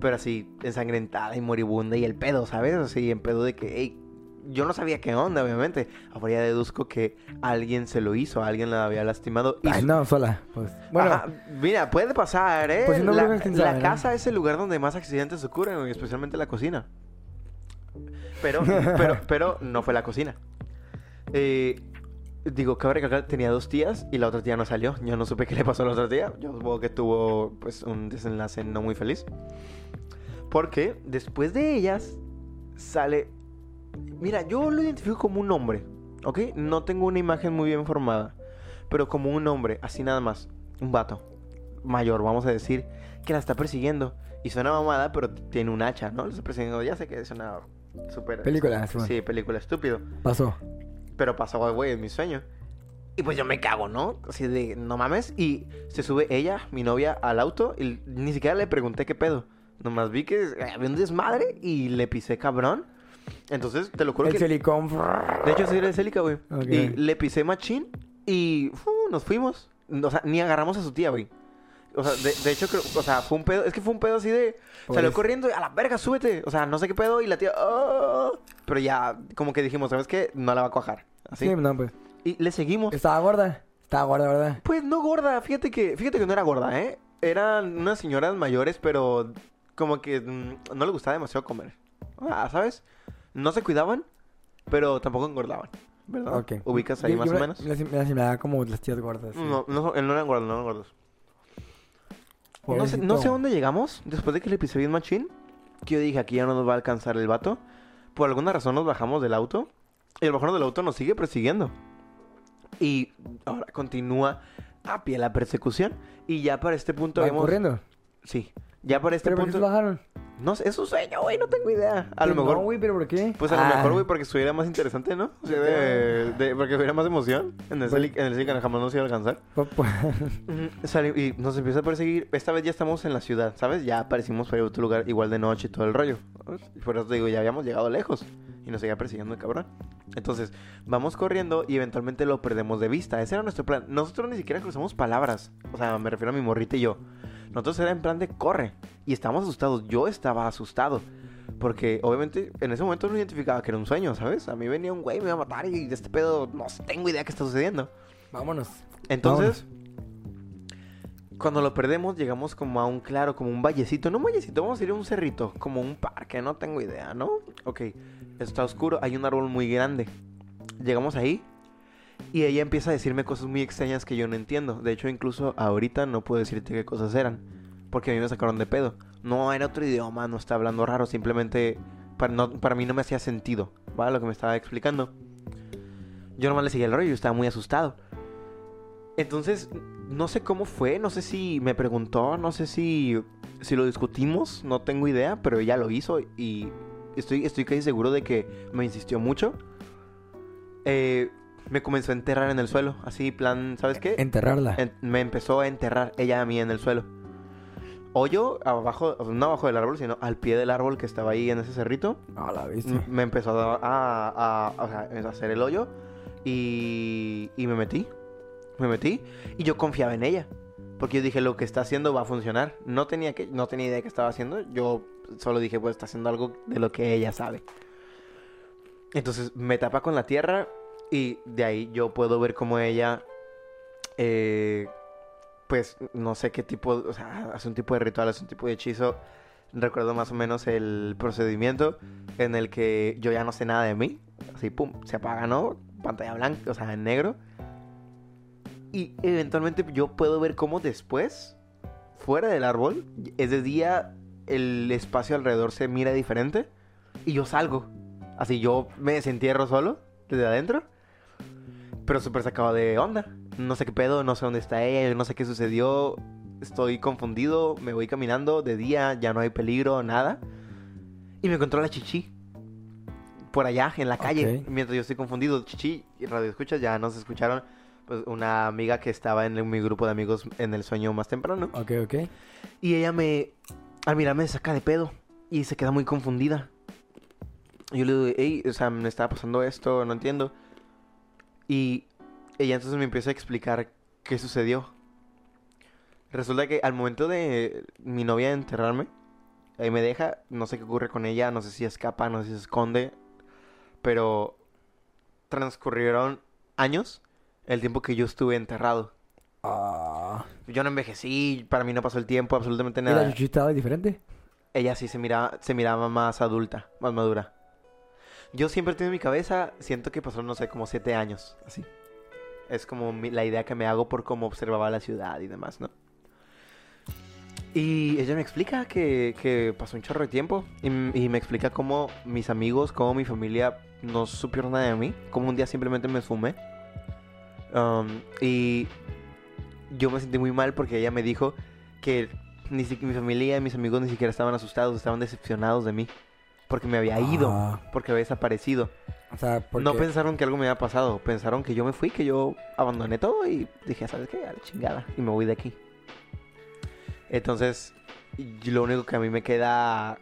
Pero así, ensangrentada y moribunda y el pedo, ¿sabes? Así, en pedo de que, hey, yo no sabía qué onda, obviamente. Ahora ya deduzco que alguien se lo hizo, alguien la había lastimado. Y Ay, no, sola. Pues. Bueno, Ajá, mira, puede pasar, ¿eh? Pues no la la casa es el lugar donde más accidentes ocurren, especialmente la cocina. Pero, pero, pero no fue la cocina. Eh, digo, cabe recalcar, tenía dos tías y la otra tía no salió. Yo no supe qué le pasó a la otra tía. Yo supongo que tuvo, pues, un desenlace no muy feliz. Porque después de ellas sale... Mira, yo lo identifico como un hombre, ¿ok? No tengo una imagen muy bien formada. Pero como un hombre, así nada más. Un vato. Mayor, vamos a decir. Que la está persiguiendo. Y suena mamada, pero tiene un hacha, ¿no? La está persiguiendo. Ya sé que es una super... Película, sí, bueno. Sí, película estúpido. pasó. Pero pasó, güey, en mi sueño. Y pues yo me cago, ¿no? Así de, no mames. Y se sube ella, mi novia, al auto. Y ni siquiera le pregunté qué pedo. Nomás vi que había un desmadre y le pisé cabrón. Entonces, te lo juro El que... silicón. De hecho, sí era de Celica, güey. Y le pisé machín y nos fuimos. O sea, ni agarramos a su tía, güey. O sea, de, de hecho, creo, o sea, fue un pedo. Es que fue un pedo así de. Salió Pobres- corriendo y a la verga, súbete. O sea, no sé qué pedo. Y la tía. "Ah". Pero ya, como que dijimos, ¿sabes qué? No la va a cuajar. Así. Sí, no, pues. Y le seguimos. Estaba gorda. Estaba gorda, ¿verdad? Pues no gorda. Fíjate que, fíjate que no era gorda, ¿eh? Eran unas señoras mayores, pero como que mm, no les gustaba demasiado comer. Ah, ¿sabes? No se cuidaban, pero tampoco engordaban. ¿Verdad? Ok. ¿Ubicas ahí Yo- más yo o me- menos? Me las imaginaba como las tías gordas. sí. No, no, no eran gordos, no eran gordos. No sé, no sé dónde llegamos después de que le pisé bien machín. Que yo dije, aquí ya no nos va a alcanzar el vato. Por alguna razón nos bajamos del auto. Y el bajarnos del auto nos sigue persiguiendo. Y ahora continúa a pie la persecución. Y ya para este punto ¿Van habíamos... corriendo? Sí. Ya para este ¿Pero por qué se bajaron? No sé, es un sueño, güey, no tengo idea. A lo Pues mejor... No, güey, ¿pero por qué? Pues a lo Ah, mejor, güey, porque estuviera más interesante, ¿no? O sea, de, de- porque hubiera más emoción. En el, Pues- en el Silicon jamás nos iba a alcanzar. po- po- Ujú, sali- y nos empieza a perseguir. Esta vez ya estamos en la ciudad, ¿sabes? Ya aparecimos por ahí otro lugar igual de noche y todo el rollo. Y por eso te digo, ya habíamos llegado lejos. Y nos seguía persiguiendo el cabrón. Entonces, vamos corriendo y eventualmente lo perdemos de vista. Ese era nuestro plan. Nosotros ni siquiera cruzamos palabras. O sea, me refiero a mi morrita y yo. Nosotros era en plan de corre. Y estábamos asustados. Yo estaba asustado. Porque obviamente en ese momento no identificaba que era un sueño, ¿sabes? A mí venía un güey, me iba a matar y de este pedo no tengo idea qué está sucediendo. Vámonos. Entonces, cuando lo perdemos, llegamos como a un claro, como un vallecito. No un vallecito, vamos a ir a un cerrito, como un parque, no tengo idea, ¿no? Ok, está oscuro, hay un árbol muy grande. Llegamos ahí y ella empieza a decirme cosas muy extrañas que yo no entiendo. De hecho, incluso ahorita no puedo decirte qué cosas eran, porque a mí me sacaron de pedo. No era otro idioma, no está hablando raro, simplemente para, no- para mí no me hacía sentido, ¿vale? Lo que me estaba explicando. Yo nomás le seguía el rollo, yo estaba muy asustado. Entonces, no sé cómo fue, no sé si me preguntó, no sé si, si lo discutimos, no tengo idea, pero ella lo hizo y estoy, estoy casi seguro de que me insistió mucho. Eh, me comenzó a enterrar en el suelo, así, plan, ¿sabes qué? Enterrarla. En- me empezó a enterrar ella a mí en el suelo. Hoyo abajo, no abajo del árbol, sino al pie del árbol que estaba ahí en ese cerrito. Ah, la viste. Me empezó a, a- a hacer el hoyo y, y me metí. Me metí y yo confiaba en ella. Porque yo dije, lo que está haciendo va a funcionar. No tenía, que, no tenía idea de qué estaba haciendo. Yo solo dije, pues está haciendo algo de lo que ella sabe. Entonces me tapa con la tierra y de ahí yo puedo ver cómo ella, eh, pues no sé qué tipo, o sea, hace un tipo de ritual, hace un tipo de hechizo. Recuerdo más o menos el procedimiento en el que yo ya no sé nada de mí. Así, pum, se apaga, ¿no? Pantalla blanca, o sea, en negro. Y eventualmente yo puedo ver cómo después, fuera del árbol, es de día, el espacio alrededor se mira diferente. Y yo salgo. Así yo me desentierro solo, desde adentro. Pero súper sacado de onda. No sé qué pedo, no sé dónde está ella, no sé qué sucedió. Estoy confundido, me voy caminando de día, ya no hay peligro, nada. Y me encontró la chichi. Por allá, en la calle. Mientras yo estoy confundido, chichi y radio escuchas, ya nos escucharon. Pues una amiga que estaba en mi grupo de amigos en el sueño más temprano. Ok, ok. Y ella me, al mirarme, me saca de pedo. Y se queda muy confundida. Yo le digo, hey, o sea, me está pasando esto, no entiendo. Y ella entonces me empieza a explicar qué sucedió. Resulta que al momento de mi novia enterrarme, ahí me deja, no sé qué ocurre con ella, no sé si escapa, no sé si se esconde, pero transcurrieron años el tiempo que yo estuve enterrado. Ah. Yo no envejecí, para mí no pasó el tiempo, absolutamente ¿Y nada. la estaba diferente? Ella sí se miraba, se miraba más adulta, más madura. Yo siempre tengo en mi cabeza, siento que pasaron, no sé, como siete años, así. Es como mi- la idea que me hago por cómo observaba la ciudad y demás, ¿no? Y ella me explica que, que pasó un chorro de tiempo y, me explica cómo mis amigos, cómo mi familia no supieron nada de mí, cómo un día simplemente me fumé. Um, y yo me sentí muy mal porque ella me dijo que ni si- mi familia y mis amigos ni siquiera estaban asustados, estaban decepcionados de mí. Porque me había ido, Ah. porque había desaparecido. O sea, porque... No pensaron que algo me había pasado, pensaron que yo me fui, que yo abandoné todo y dije, ¿sabes qué? A la chingada, y me voy de aquí. Entonces, lo único que a mí me queda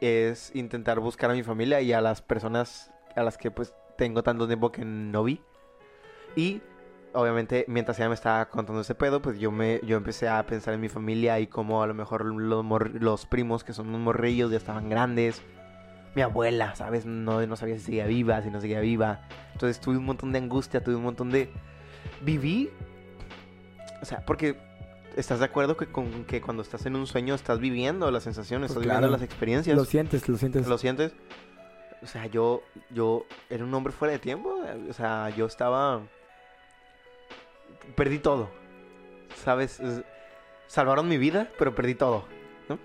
es intentar buscar a mi familia y a las personas a las que pues tengo tanto tiempo que no vi. Y obviamente, mientras ella me estaba contando ese pedo, pues yo me yo empecé a pensar en mi familia y cómo a lo mejor los, los primos, que son unos morrillos, ya estaban grandes. Mi abuela, ¿sabes? No, no sabía si seguía viva, si no seguía viva. Entonces tuve un montón de angustia, tuve un montón de... Viví... O sea, porque... ¿Estás de acuerdo que, con, que cuando estás en un sueño estás viviendo las sensaciones, Pues estás viviendo las experiencias? Lo sientes, lo sientes. ¿Lo sientes? O sea, yo, yo era un hombre fuera de tiempo. O sea, yo estaba... Perdí todo. ¿Sabes? Es- Salvaron mi vida, pero perdí todo. ¿no?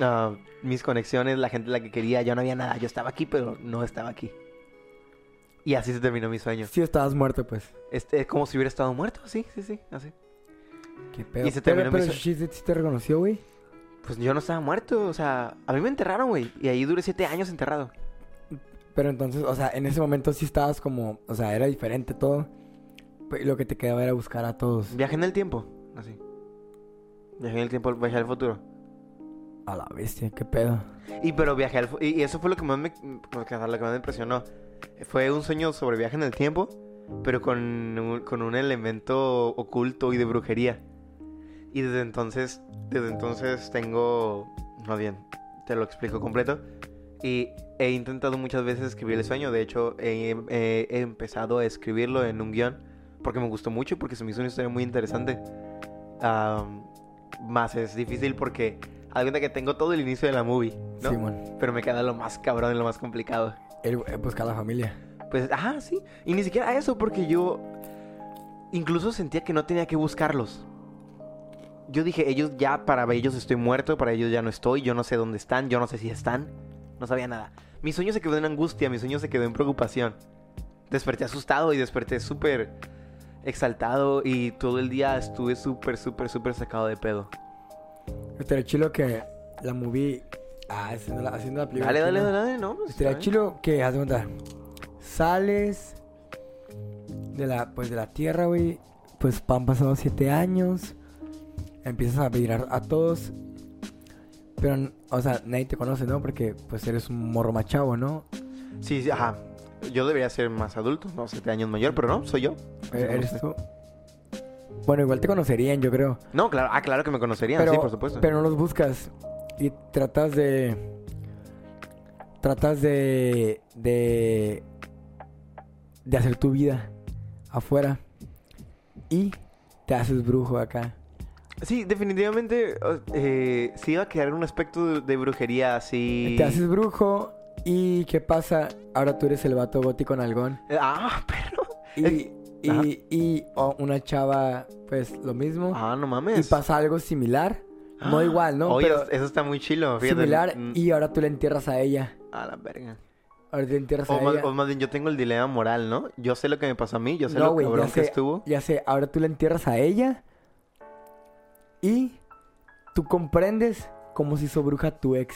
Ah, mis conexiones, la gente la que quería, yo no había nada. Yo estaba aquí, pero no estaba aquí. Y así se terminó mi sueño. Sí, estabas muerto, pues. Este, es como si hubiera estado muerto. Sí, sí, sí. Así. Qué pedo. Y se pero terminó mi pero sue- sí, te reconoció, güey. Pues yo no estaba muerto. O sea, a mí me enterraron, güey. Y ahí duré siete años enterrado. Pero entonces, o sea, en ese momento sí estabas como, o sea, era diferente todo. Pe- Lo que te quedaba era buscar a todos. Viajé en el tiempo. Así. Viajé en el tiempo, viajé al futuro. A la bestia, qué pedo. Y pero viajé al y eso fue lo que más me lo que, más me impresionó. Fue un sueño sobre viaje en el tiempo, pero con un, con un elemento oculto y de brujería. Y desde entonces, desde entonces tengo, no bien, te lo explico completo. Y he intentado muchas veces escribir el sueño. De hecho, he, he- he empezado a escribirlo en un guion porque me gustó mucho porque se me hizo una historia muy interesante. Am, más es difícil porque de cuenta que tengo todo el inicio de la movie, ¿no? Pero me queda lo más cabrón y lo más complicado. El, eh, buscar a la familia. Pues, ajá, sí. Y ni siquiera eso, porque yo incluso sentía que no tenía que buscarlos. Yo dije, ellos ya, para ellos estoy muerto, para ellos ya no estoy, yo no sé dónde están, yo no sé si están. No sabía nada. Mi sueño se quedó en angustia, mi sueño se quedó en preocupación. Desperté asustado y desperté súper exaltado y todo el día estuve súper, súper, súper sacado de pedo. Estaría chilo que la movie. Ah, haciendo la, haciendo la película. Dale, dale, dale, dale, no. pues, Estaría chilo que, haz de cuenta, sales de la, pues, de la tierra, güey. Pues han pasado siete años. Empiezas a pedir a, a todos. Pero, o sea, nadie te conoce, ¿no? Porque, pues, eres un morro machavo, ¿no? Sí, sí, ajá. Yo debería ser más adulto, no, siete años mayor, pero no, soy yo. E- Eres tú. Bueno, igual te conocerían, yo creo. No, claro, ah, claro que me conocerían, Pero, sí, por supuesto. pero no los buscas. Y tratas de. Tratas de. De. De hacer tu vida afuera. Y te haces brujo acá. Sí, definitivamente eh, sí iba a quedar un aspecto de, brujería así. Te haces brujo. ¿Y qué pasa? Ahora tú eres el vato gótico nalgón. Ah, pero. Y. Y, y una chava, pues lo mismo. Ah, no y mames. pasa algo similar. No Ah, igual, ¿no? Oye, Pero eso está muy chilo. Fíjate. similar. Mm, Y ahora tú le entierras a ella. A la verga. Ahora te entierras O a más, ella. o más bien, yo tengo el dilema moral, ¿no? Yo sé lo que me pasó a mí, yo sé No, lo ya cabrón que sé. estuvo. Ya sé, ahora tú le entierras a ella y tú comprendes cómo se hizo bruja tu ex.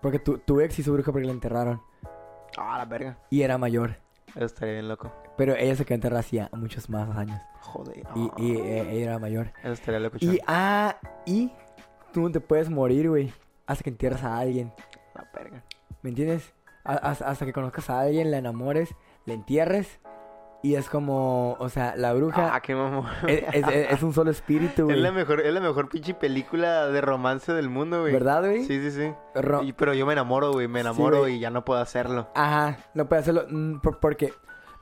Porque tu, tu ex hizo bruja porque la enterraron Ah, la verga. y era mayor. Eso estaría bien loco. Pero ella se quedó enterrada hacía muchos más años. Joder. Y, y, eh, ella era mayor. Eso estaría loco. Y, ah, y tú no te puedes morir, güey. Hasta que entierras a alguien. La verga. ¿Me entiendes? A- hasta, hasta que conozcas a alguien, la enamores, le entierres. Y es como, o sea, la bruja Ah, qué mamón. es, es- es un solo espíritu, Es güey. la mejor, es la mejor pinche película de romance del mundo, güey. ¿Verdad, güey? Sí, sí, sí. Ro- Y- pero yo me enamoro, güey. Me enamoro y ya no puedo hacerlo. Ajá, no puedes hacerlo mm, por- porque...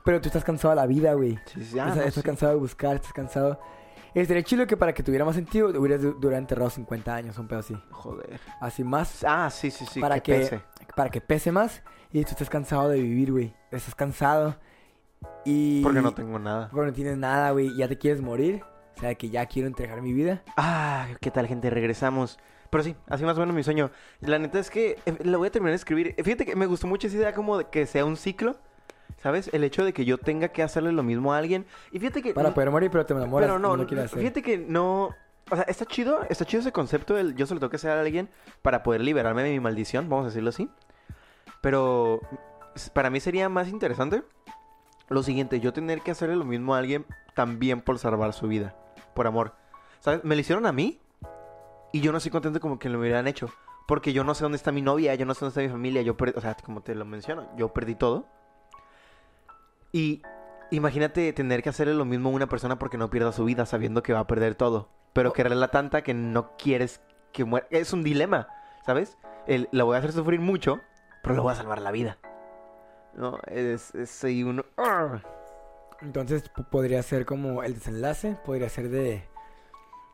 Pero tú estás cansado de la vida, güey. Sí, sí, ah, estás no, estás sí. cansado de buscar, estás cansado... Estaría chido que para que tuviera más sentido hubieras du- durado enterrado 50 años, un pedo así. Joder. Así más, Ah, sí, sí, sí. para que que, pese. para que pese más y tú estás cansado de vivir, güey. Estás cansado y... Porque no tengo nada. Porque no tienes nada, güey. Ya te quieres morir. O sea, que ya quiero entregar mi vida. Ah, ¿qué tal, gente? Regresamos. Pero sí, así más o menos mi sueño. La neta es que eh, la voy a terminar de escribir. Fíjate que me gustó mucho esa idea como de que sea un ciclo. ¿Sabes? El hecho de que yo tenga que hacerle lo mismo a alguien. Y fíjate que... Para poder morir, pero te enamoras Pero y no, lo hacer. fíjate que no... O sea, está chido, está chido ese concepto del yo se lo tengo que hacer a alguien para poder liberarme de mi maldición, vamos a decirlo así. Pero para mí sería más interesante lo siguiente, yo tener que hacerle lo mismo a alguien también por salvar su vida, por amor. ¿Sabes? Me lo hicieron a mí y yo no estoy contento como que lo hubieran hecho. Porque yo no sé dónde está mi novia, yo no sé dónde está mi familia, yo perdí, o sea, como te lo menciono, yo perdí todo. Y, Imagínate tener que hacerle lo mismo a una persona porque no pierda su vida sabiendo que va a perder todo. Pero quererla tanta que no quieres que muera. Es un dilema, ¿sabes? El, la voy a hacer sufrir mucho, pero le voy a salvar la vida. No, es, es ahí. ¡Arr! Entonces podría ser como el desenlace, podría ser de,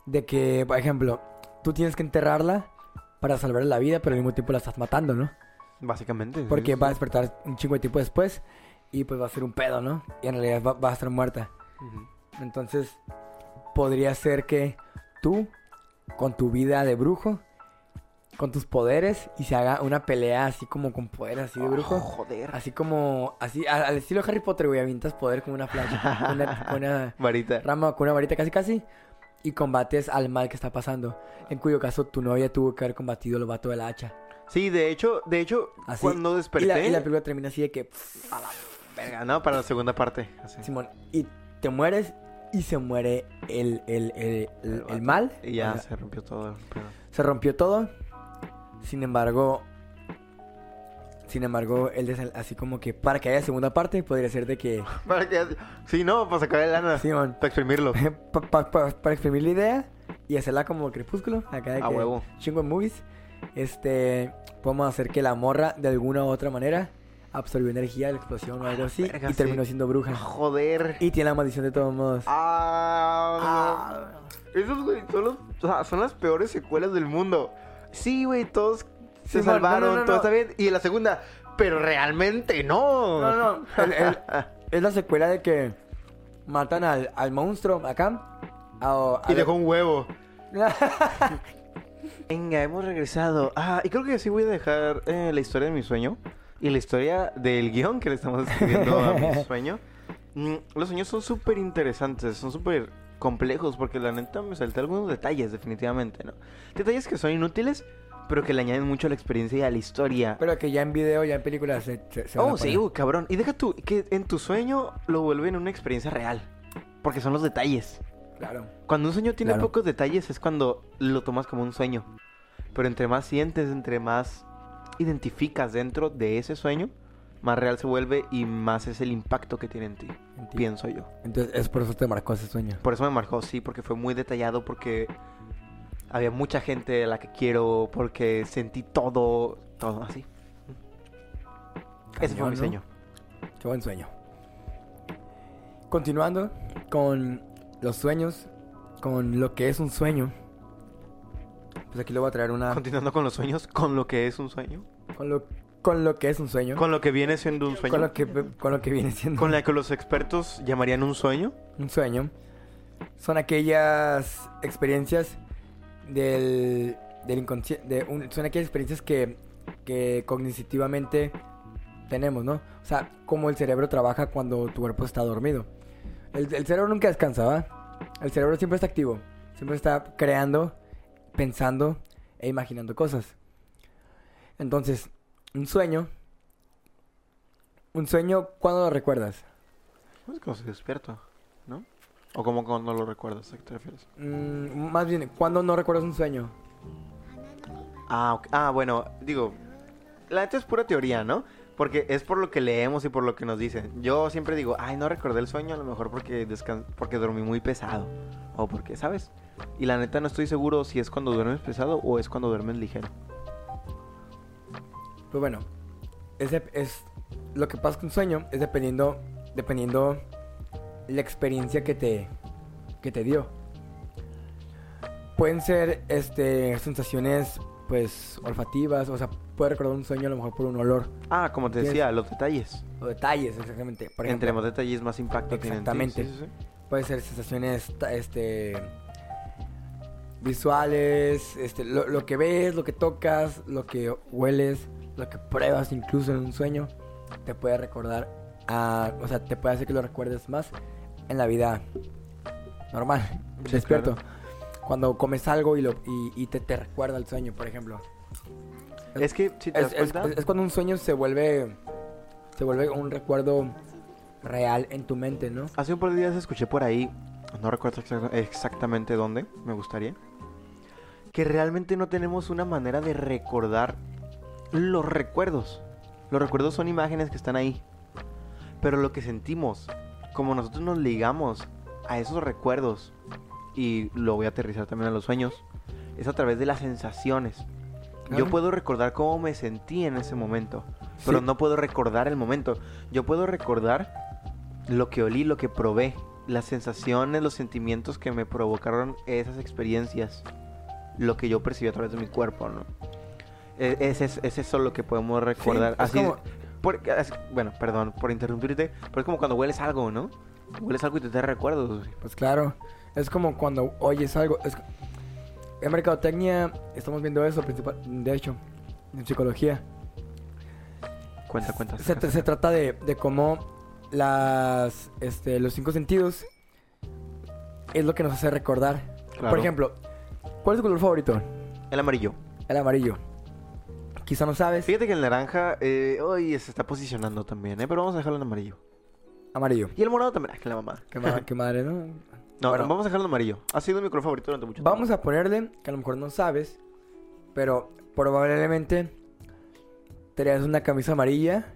de que, por ejemplo, tú tienes que enterrarla para salvar la vida, pero al mismo tiempo la estás matando, ¿no? Básicamente. Porque sí, va a despertar un chingo de tiempo después y pues va a ser un pedo, ¿no? Y en realidad va, va a estar muerta. Entonces podría ser que tú, con tu vida de brujo, con tus poderes, y se haga una pelea así como con poderes así de brujo. Oh, joder. Así como, así, a- al estilo Harry Potter, güey, avientas poder con una con una, con una Varita. rama, con una varita casi casi, y combates al mal que está pasando. En cuyo caso tu novia tuvo que haber combatido el vato de la hacha. Sí, de hecho, de hecho, Así. cuando Y desperté... la, y la película termina así de que, pff, A la verga, ¿no? Para la segunda parte. así. Simón, y te mueres y se muere el, el, el, mal. Y ya o sea, se rompió todo. se rompió todo. Sin embargo, sin embargo, el desen- así como que para que haya segunda parte, podría ser de que, Para que... Sí, no, para sacar el lana. Simón, Para exprimirlo. pa- pa- pa- para exprimir la idea y hacerla como crepúsculo, acá de A que huevo. chingo movies, este, podemos hacer que la morra de alguna u otra manera absorbió energía de la explosión o algo así verga, y terminó sí. siendo bruja. Joder. Y tiene la maldición de todos modos. Ah, Esos, güey, son, los- o sea, son las peores secuelas del mundo. Sí, güey, todos se salvaron, no, no, todo no. está bien. Y en la segunda, pero realmente no. No, no, el- el- es la secuela de que matan al, al monstruo acá. a- a- Y dejó un huevo. Venga, hemos regresado. Ah, y creo que sí voy a dejar eh, la historia de mi sueño. Y la historia del guion que le estamos escribiendo a mi sueño. Mm, los sueños son súper interesantes, son súper complejos porque la neta me salté algunos detalles definitivamente, ¿no? Detalles que son inútiles, pero que le añaden mucho a la experiencia y a la historia. Pero que ya en video, ya en películas se, se, oh, sí, uh, cabrón. Y deja tú, que en tu sueño lo vuelven una experiencia real. Porque son los detalles. Claro. Cuando un sueño tiene Claro. pocos detalles es cuando lo tomas como un sueño. Pero entre más sientes, entre más identificas dentro de ese sueño, más real se vuelve y más es el impacto que tiene en ti, en ti. pienso yo. Entonces es por eso te marcó ese sueño. Por eso me marcó, sí, porque fue muy detallado, porque había mucha gente a la que quiero, porque sentí todo, todo así. Ese fue Cañón, mi ¿no? sueño. Qué buen sueño. Continuando con los sueños, con lo que es un sueño. Pues aquí le voy a traer una... Continuando con los sueños, con lo que es un sueño, Con lo, con lo que es un sueño. con lo que viene siendo un sueño, Con lo que, con lo que viene siendo con la que los expertos llamarían un sueño. un sueño. Son aquellas experiencias del, del inconsciente. son aquellas experiencias que, que cognitivamente tenemos, ¿no? O sea, cómo el cerebro trabaja cuando tu cuerpo está dormido. El, el cerebro nunca descansa, ¿va? El cerebro siempre está activo. Siempre está creando, pensando e imaginando cosas. Entonces, un sueño. Un sueño, ¿cuándo lo recuerdas? Es como se despierta, ¿no? O como cuando lo recuerdas, ¿a qué te refieres? Mm, más bien, ¿cuándo no recuerdas un sueño? Ah, ok. ah, bueno, digo, la neta es pura teoría, ¿no? Porque es por lo que leemos y por lo que nos dicen. Yo siempre digo, ay, no recordé el sueño, a lo mejor porque, descan porque dormí muy pesado. O porque, ¿sabes? Y la neta no estoy seguro si es cuando duermes pesado o es cuando duermes ligero. Pues bueno, ese es lo que pasa con un sueño es dependiendo dependiendo la experiencia que te que te dio. Pueden ser este sensaciones pues olfativas, o sea, puedes recordar un sueño a lo mejor por un olor Ah, como te decía, los detalles. o detalles exactamente. Por ejemplo, Entre más detalles, más impacto tienen. en ti. Exactamente. Sí, sí, sí. Puede ser sensaciones este visuales, este lo, lo que ves, lo que tocas, lo que hueles, lo que pruebas incluso en un sueño te puede recordar a, o sea, te puede hacer que lo recuerdes más en la vida normal, Sí, despierto. claro. Cuando comes algo y lo y, y te, te recuerda el sueño, por ejemplo. Es que, si te Es, das es- cuenta... es cuando un sueño se vuelve se vuelve un recuerdo real en tu mente, ¿no? Hace un par de días escuché por ahí, no recuerdo exa- exactamente dónde, me gustaría, que realmente no tenemos una manera de recordar los recuerdos. Los recuerdos son imágenes que están ahí, pero lo que sentimos como nosotros nos ligamos a esos recuerdos, y lo voy a aterrizar también a los sueños, es a través de las sensaciones. Yo puedo recordar cómo me sentí en ese momento, pero Sí. no puedo recordar el momento. Yo puedo recordar lo que olí, lo que probé, las sensaciones, los sentimientos que me provocaron esas experiencias, lo que yo percibí a través de mi cuerpo, ¿no? E- Es, es, es eso lo que podemos recordar. es Así, como- es- bueno, perdón por interrumpirte, pero es como cuando hueles algo, ¿no? Hueles algo y te trae recuerdos. Pues claro, es como cuando oyes algo. Es... En mercadotecnia estamos viendo eso, principal, de hecho, en psicología. Cuenta, cuenta. Se, se trata de, de cómo las, este, los cinco sentidos es lo que nos hace recordar. Claro. Por ejemplo, ¿cuál es tu color favorito? El amarillo. El amarillo. Quizá no sabes. Fíjate que el naranja eh, hoy se está posicionando también, ¿eh? Pero vamos a dejarlo en amarillo. Amarillo. Y el morado también. Ah, que la mamá. Qué, ma- qué madre, ¿no? No, Bueno. vamos a dejarlo en amarillo. Ha sido mi color favorito durante mucho tiempo. Vamos a ponerle, que a lo mejor no sabes, pero probablemente tenías una camisa amarilla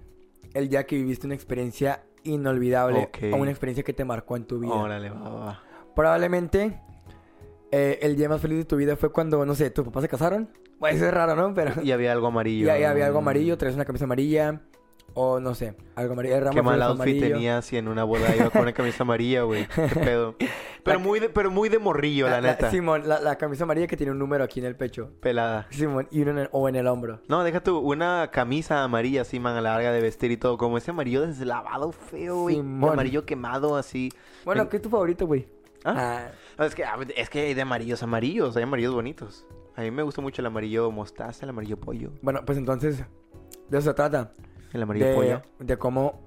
el día que viviste una experiencia inolvidable Ok. o una experiencia que te marcó en tu vida. Órale, va, va, va. Probablemente eh, el día más feliz de tu vida fue cuando, no sé, tus papás se casaron. Bueno, eso es raro, ¿no? Pero Y había algo amarillo. ya había algo amarillo, traes una camisa amarilla o no sé, algo amarillo. el Qué mal outfit amarillo. tenía si en una boda iba con una camisa amarilla, güey. Qué pedo. Pero muy de, pero muy de morrillo, la, neta. Simón, la, la camisa amarilla que tiene un número aquí en el pecho. Pelada. Simón, y uno en el- o en el hombro. No, deja tú, una camisa amarilla así, manga larga de vestir y todo. Como ese amarillo deslavado feo, güey. Amarillo quemado así. Bueno, En- ¿qué es tu favorito, güey? ¿Ah? Ah, No, Es que, ah, es que hay de amarillos amarillos, hay amarillos bonitos. A mí me gusta mucho el amarillo mostaza, el amarillo pollo. bueno, pues entonces, de eso se trata. El amarillo De, pollo. de cómo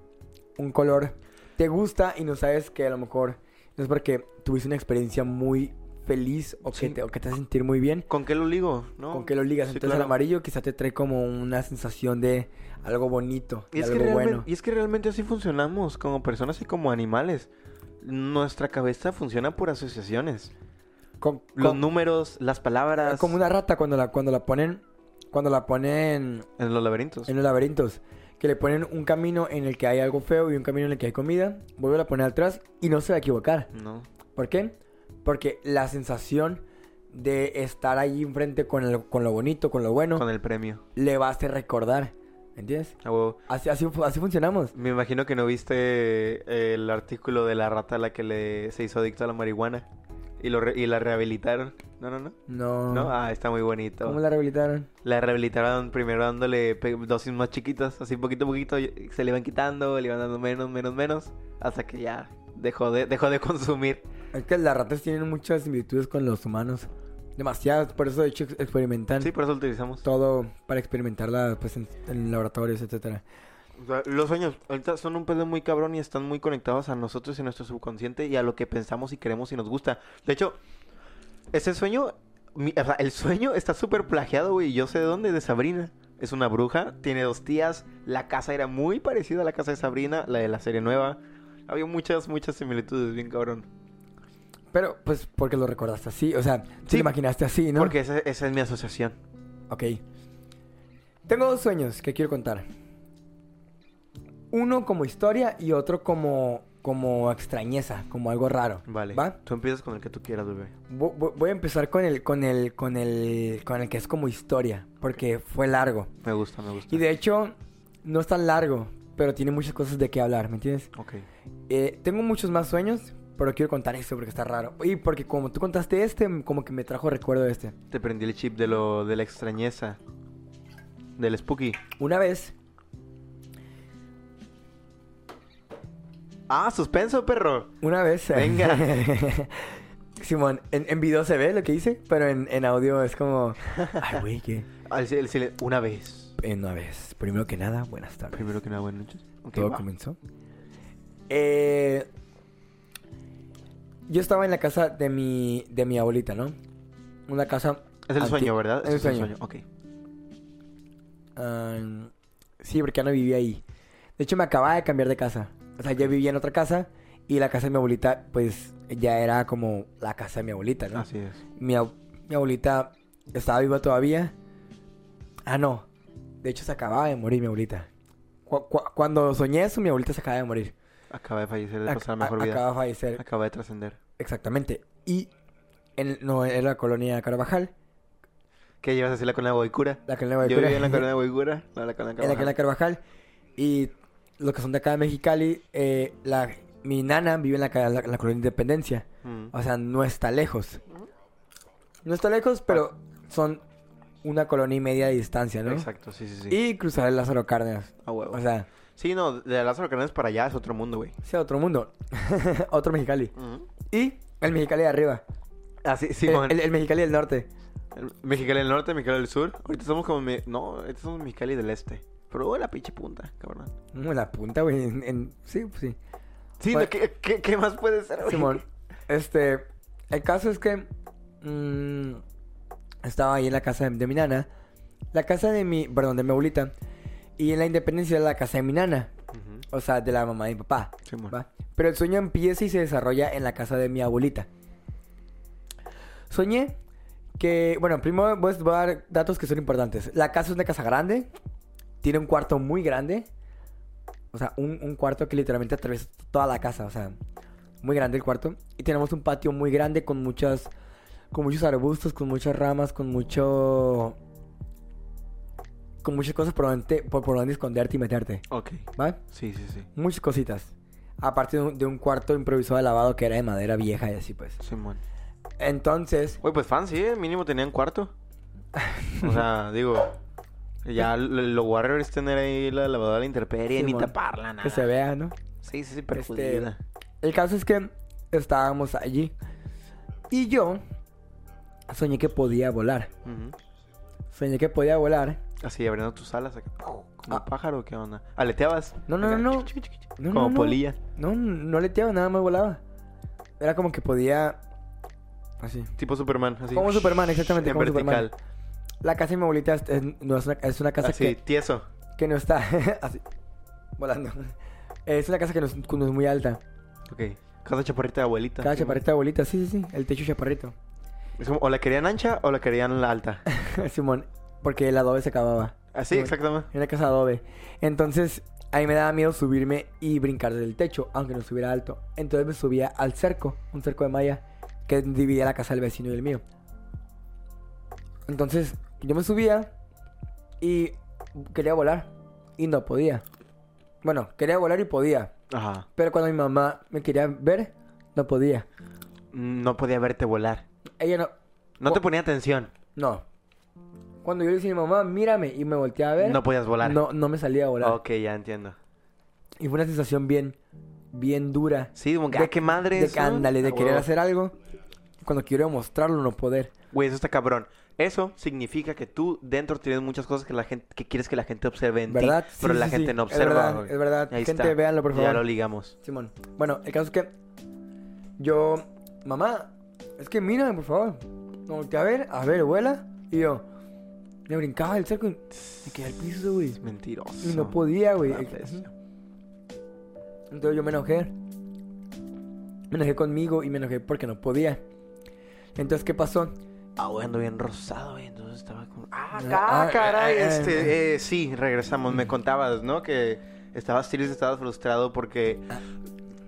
un color te gusta y no sabes que a lo mejor no es porque tuviste una experiencia muy feliz o que, te, o que te hace sentir muy bien. ¿Con qué lo ligo? ¿No? Con que lo ligas. Sí, Entonces el amarillo quizá te trae como una sensación de algo bonito, Y de es, que algo bueno. y es que realmente así funcionamos, como personas y como animales. Nuestra cabeza funciona por asociaciones. Con- Los con- números, las palabras. como una rata cuando la, cuando la ponen, cuando la ponen En los laberintos. en los laberintos. Que le ponen un camino en el que hay algo feo y un camino en el que hay comida. Vuelve a poner atrás y no se va a equivocar. No. ¿Por qué? Porque la sensación de estar ahí enfrente con, el- con lo bonito, con lo bueno, Con el premio. le va a hacer recordar. ¿Entiendes? Así, así, así funcionamos. Me imagino que no viste el artículo de la rata a la que le se hizo adicto a la marihuana. Y, lo re- y la rehabilitaron. No, no, no. No. No, ah, está muy bonito. ¿Cómo la rehabilitaron? La rehabilitaron primero dándole dosis más chiquitas, así poquito a poquito se le iban quitando, le iban dando menos, menos, menos, hasta que ya dejó de, dejó de consumir. Es que las ratas tienen muchas similitudes con los humanos. Demasiadas. Por eso de hecho ex- experimentan Sí, por eso lo utilizamos. todo para experimentarla pues, en, en laboratorios, etcétera. O sea, los sueños ahorita son un pedo muy cabrón y están muy conectados a nosotros y nuestro subconsciente y a lo que pensamos y queremos y nos gusta. De hecho, ese sueño, mi- o sea, el sueño está súper plagiado, güey. Yo sé de dónde, de Sabrina. Es una bruja, tiene dos tías. La casa era muy parecida a la casa de Sabrina, la de la serie nueva. Había muchas, muchas similitudes, bien cabrón. Pero, pues, porque lo recordaste así. O sea, Sí. te lo imaginaste así, ¿no? Porque esa, esa es mi asociación. Ok. Tengo dos sueños que quiero contar. Uno como historia y otro como, como extrañeza, como algo raro. Vale. ¿Va? Tú empiezas con el que tú quieras, bebé. Vo- vo- Voy a empezar con el, con el, con el, con el que es como historia, porque fue largo. Me gusta, me gusta. Y de hecho, no es tan largo, pero tiene muchas cosas de qué hablar, ¿me entiendes? Ok. Eh, tengo muchos más sueños, pero quiero contar esto porque está raro. Y porque como tú contaste este, como que me trajo recuerdo de este. Te prendí el chip de lo de la extrañeza. Del spooky. Una vez, Ah, suspenso, perro. una vez... Venga. Simón, en, en video se ve lo que hice, pero en, en audio es como... Ay, güey, ¿qué? Una vez. Una vez, primero que nada, buenas tardes. Primero que nada, buenas noches. Ok, Todo va. comenzó. Eh, yo estaba en la casa de mi, de mi abuelita, ¿no? Una casa... Es el anti- sueño, ¿verdad? Es el Ese sueño. Ok. ah, sí, porque ya no vivía ahí. De hecho, me acababa de cambiar de casa. O sea, yo vivía en otra casa y la casa de mi abuelita, pues, ya era como la casa de mi abuelita, ¿no? Así es. Mi, ab- mi abuelita estaba viva todavía. Ah, no. De hecho, se acababa de morir mi abuelita. Cu- cu- cuando soñé eso, mi abuelita se acaba de morir. Acaba de fallecer de pasar la mejor vida. acaba de fallecer. Acaba de trascender. Exactamente. Y en, no, en la colonia Carvajal, ¿Qué llevas a decir la colonia de Boicura? la colonia de Yo Boicura, viví en la colonia de Boicura. No, la colonia en la colonia Carvajal. Carvajal. Y los que son de acá de Mexicali, eh, la, mi nana vive en la, la- la colonia Independencia. Mm. O sea, no está lejos. No está lejos, pero son una colonia y media de distancia, ¿no? Exacto, sí, sí, sí. Y cruzar el Lázaro Cárdenas. A huevo. O sea, Sí, no, de Lázaro Cárdenas para allá es otro mundo, güey. sea otro mundo. otro Mexicali. Y el Mexicali de arriba. Ah, sí, El, Simón. el- el Mexicali del norte. El Mexicali del norte, Mexicali del sur. Ahorita somos como... me- No, ahorita somos Mexicali del este. Pero oh, la pinche punta, cabrón. La punta, güey. en- en- Sí, pues sí. Sí, Pues- no, ¿qué, qué, qué más puede ser, güey? Simón, este, el caso es que mm, estaba ahí en la casa de, de mi nana, la casa de mi, perdón, de mi abuelita, y en la independencia era la casa de mi nana, o sea, de la mamá de mi papá, Simón. ¿va? Pero el sueño empieza y se desarrolla en la casa de mi abuelita. Soñé que, bueno, primero voy a voy a dar datos que son importantes. La casa es una casa grande, tiene un cuarto muy grande, o sea, un, un cuarto que literalmente atraviesa toda la casa, o sea, muy grande el cuarto. Y tenemos un patio muy grande con muchas, con muchos arbustos, con muchas ramas, con mucho, con muchas cosas por donde, por, por donde esconderte y meterte, Ok. ¿va? Sí, sí, sí. Muchas cositas. Aparte de un, de un cuarto improvisado de lavado que era de madera vieja y así pues. Simón. Entonces, Güey, pues fancy, ¿eh? Mínimo tenían cuarto. O sea, digo... Ya l- lo warrior es tener ahí la lavadora a la intemperie, ni taparla, nada. que se vea, ¿no? Sí, sí, sí, Este. El caso es que estábamos allí. Y yo soñé que podía volar. Soñé que podía volar. Así, abriendo tus alas acá. Como Ah. pájaro, ¿qué onda? ¿Aleteabas? No, no, Acá, no, no. chiqui, chiqui, chiqui. No, Como no, polilla. No, no leteaba, nada más volaba. Era como que podía. Así. Tipo Superman, así. Como Superman, exactamente, En como vertical. Superman. La casa de mi abuelita es, es- no es, una, es una casa Así, que, tieso. que no está así, volando. Es una casa que no es, que no es muy alta. Ok. Casa chaparrita de abuelita. Cada Simón. chaparrita de abuelita, sí, sí, sí. El techo chaparrito. Es como, o la querían ancha o la querían la alta. Simón, porque el adobe se acababa. Así, Simón. exactamente. En una casa adobe. Entonces, a mí me daba miedo subirme y brincar del techo, aunque no estuviera alto. Entonces me subía al cerco, un cerco de malla, que dividía la casa del vecino y el mío. Entonces, yo me subía y quería volar y no podía. Bueno, quería volar y podía. Ajá. Pero cuando mi mamá me quería ver, no podía. No podía verte volar. Ella no. No te ponía atención. No. Cuando yo le decía a mi mamá, mírame, y me volteaba a ver, No podías volar. no, no me salía a volar. Ok, ya entiendo. Y fue una sensación bien, bien dura. Sí, como que, De- ah, qué madre De ándale, de querer hacer algo. Cuando quiero demostrarlo, no poder. Güey, eso está cabrón. Eso significa que tú dentro tienes muchas cosas que la gente que quieres que la gente observe en ¿Verdad? ti, Sí, pero la sí, gente sí. no Es observa. verdad, güey. es verdad. Ahí Gente, está. véanlo, por Ya favor. lo ligamos. Simón. Bueno, el caso es que yo, mamá, es que mírame, por favor. Volteé a ver, a ver, vuela. Y yo, me brincaba del cerco y me quedé al piso, güey. Es mentiroso. Y no podía, güey. Entonces yo me enojé. Me enojé conmigo y me enojé porque no podía. Entonces, ¿qué pasó? Ah, güey, ando bien rosado, güey. Entonces estaba como. Ah, Ah, caray. ah, ah, Este, eh, sí, regresamos. Me contabas, ¿no? Que estabas triste, estabas frustrado porque Ah.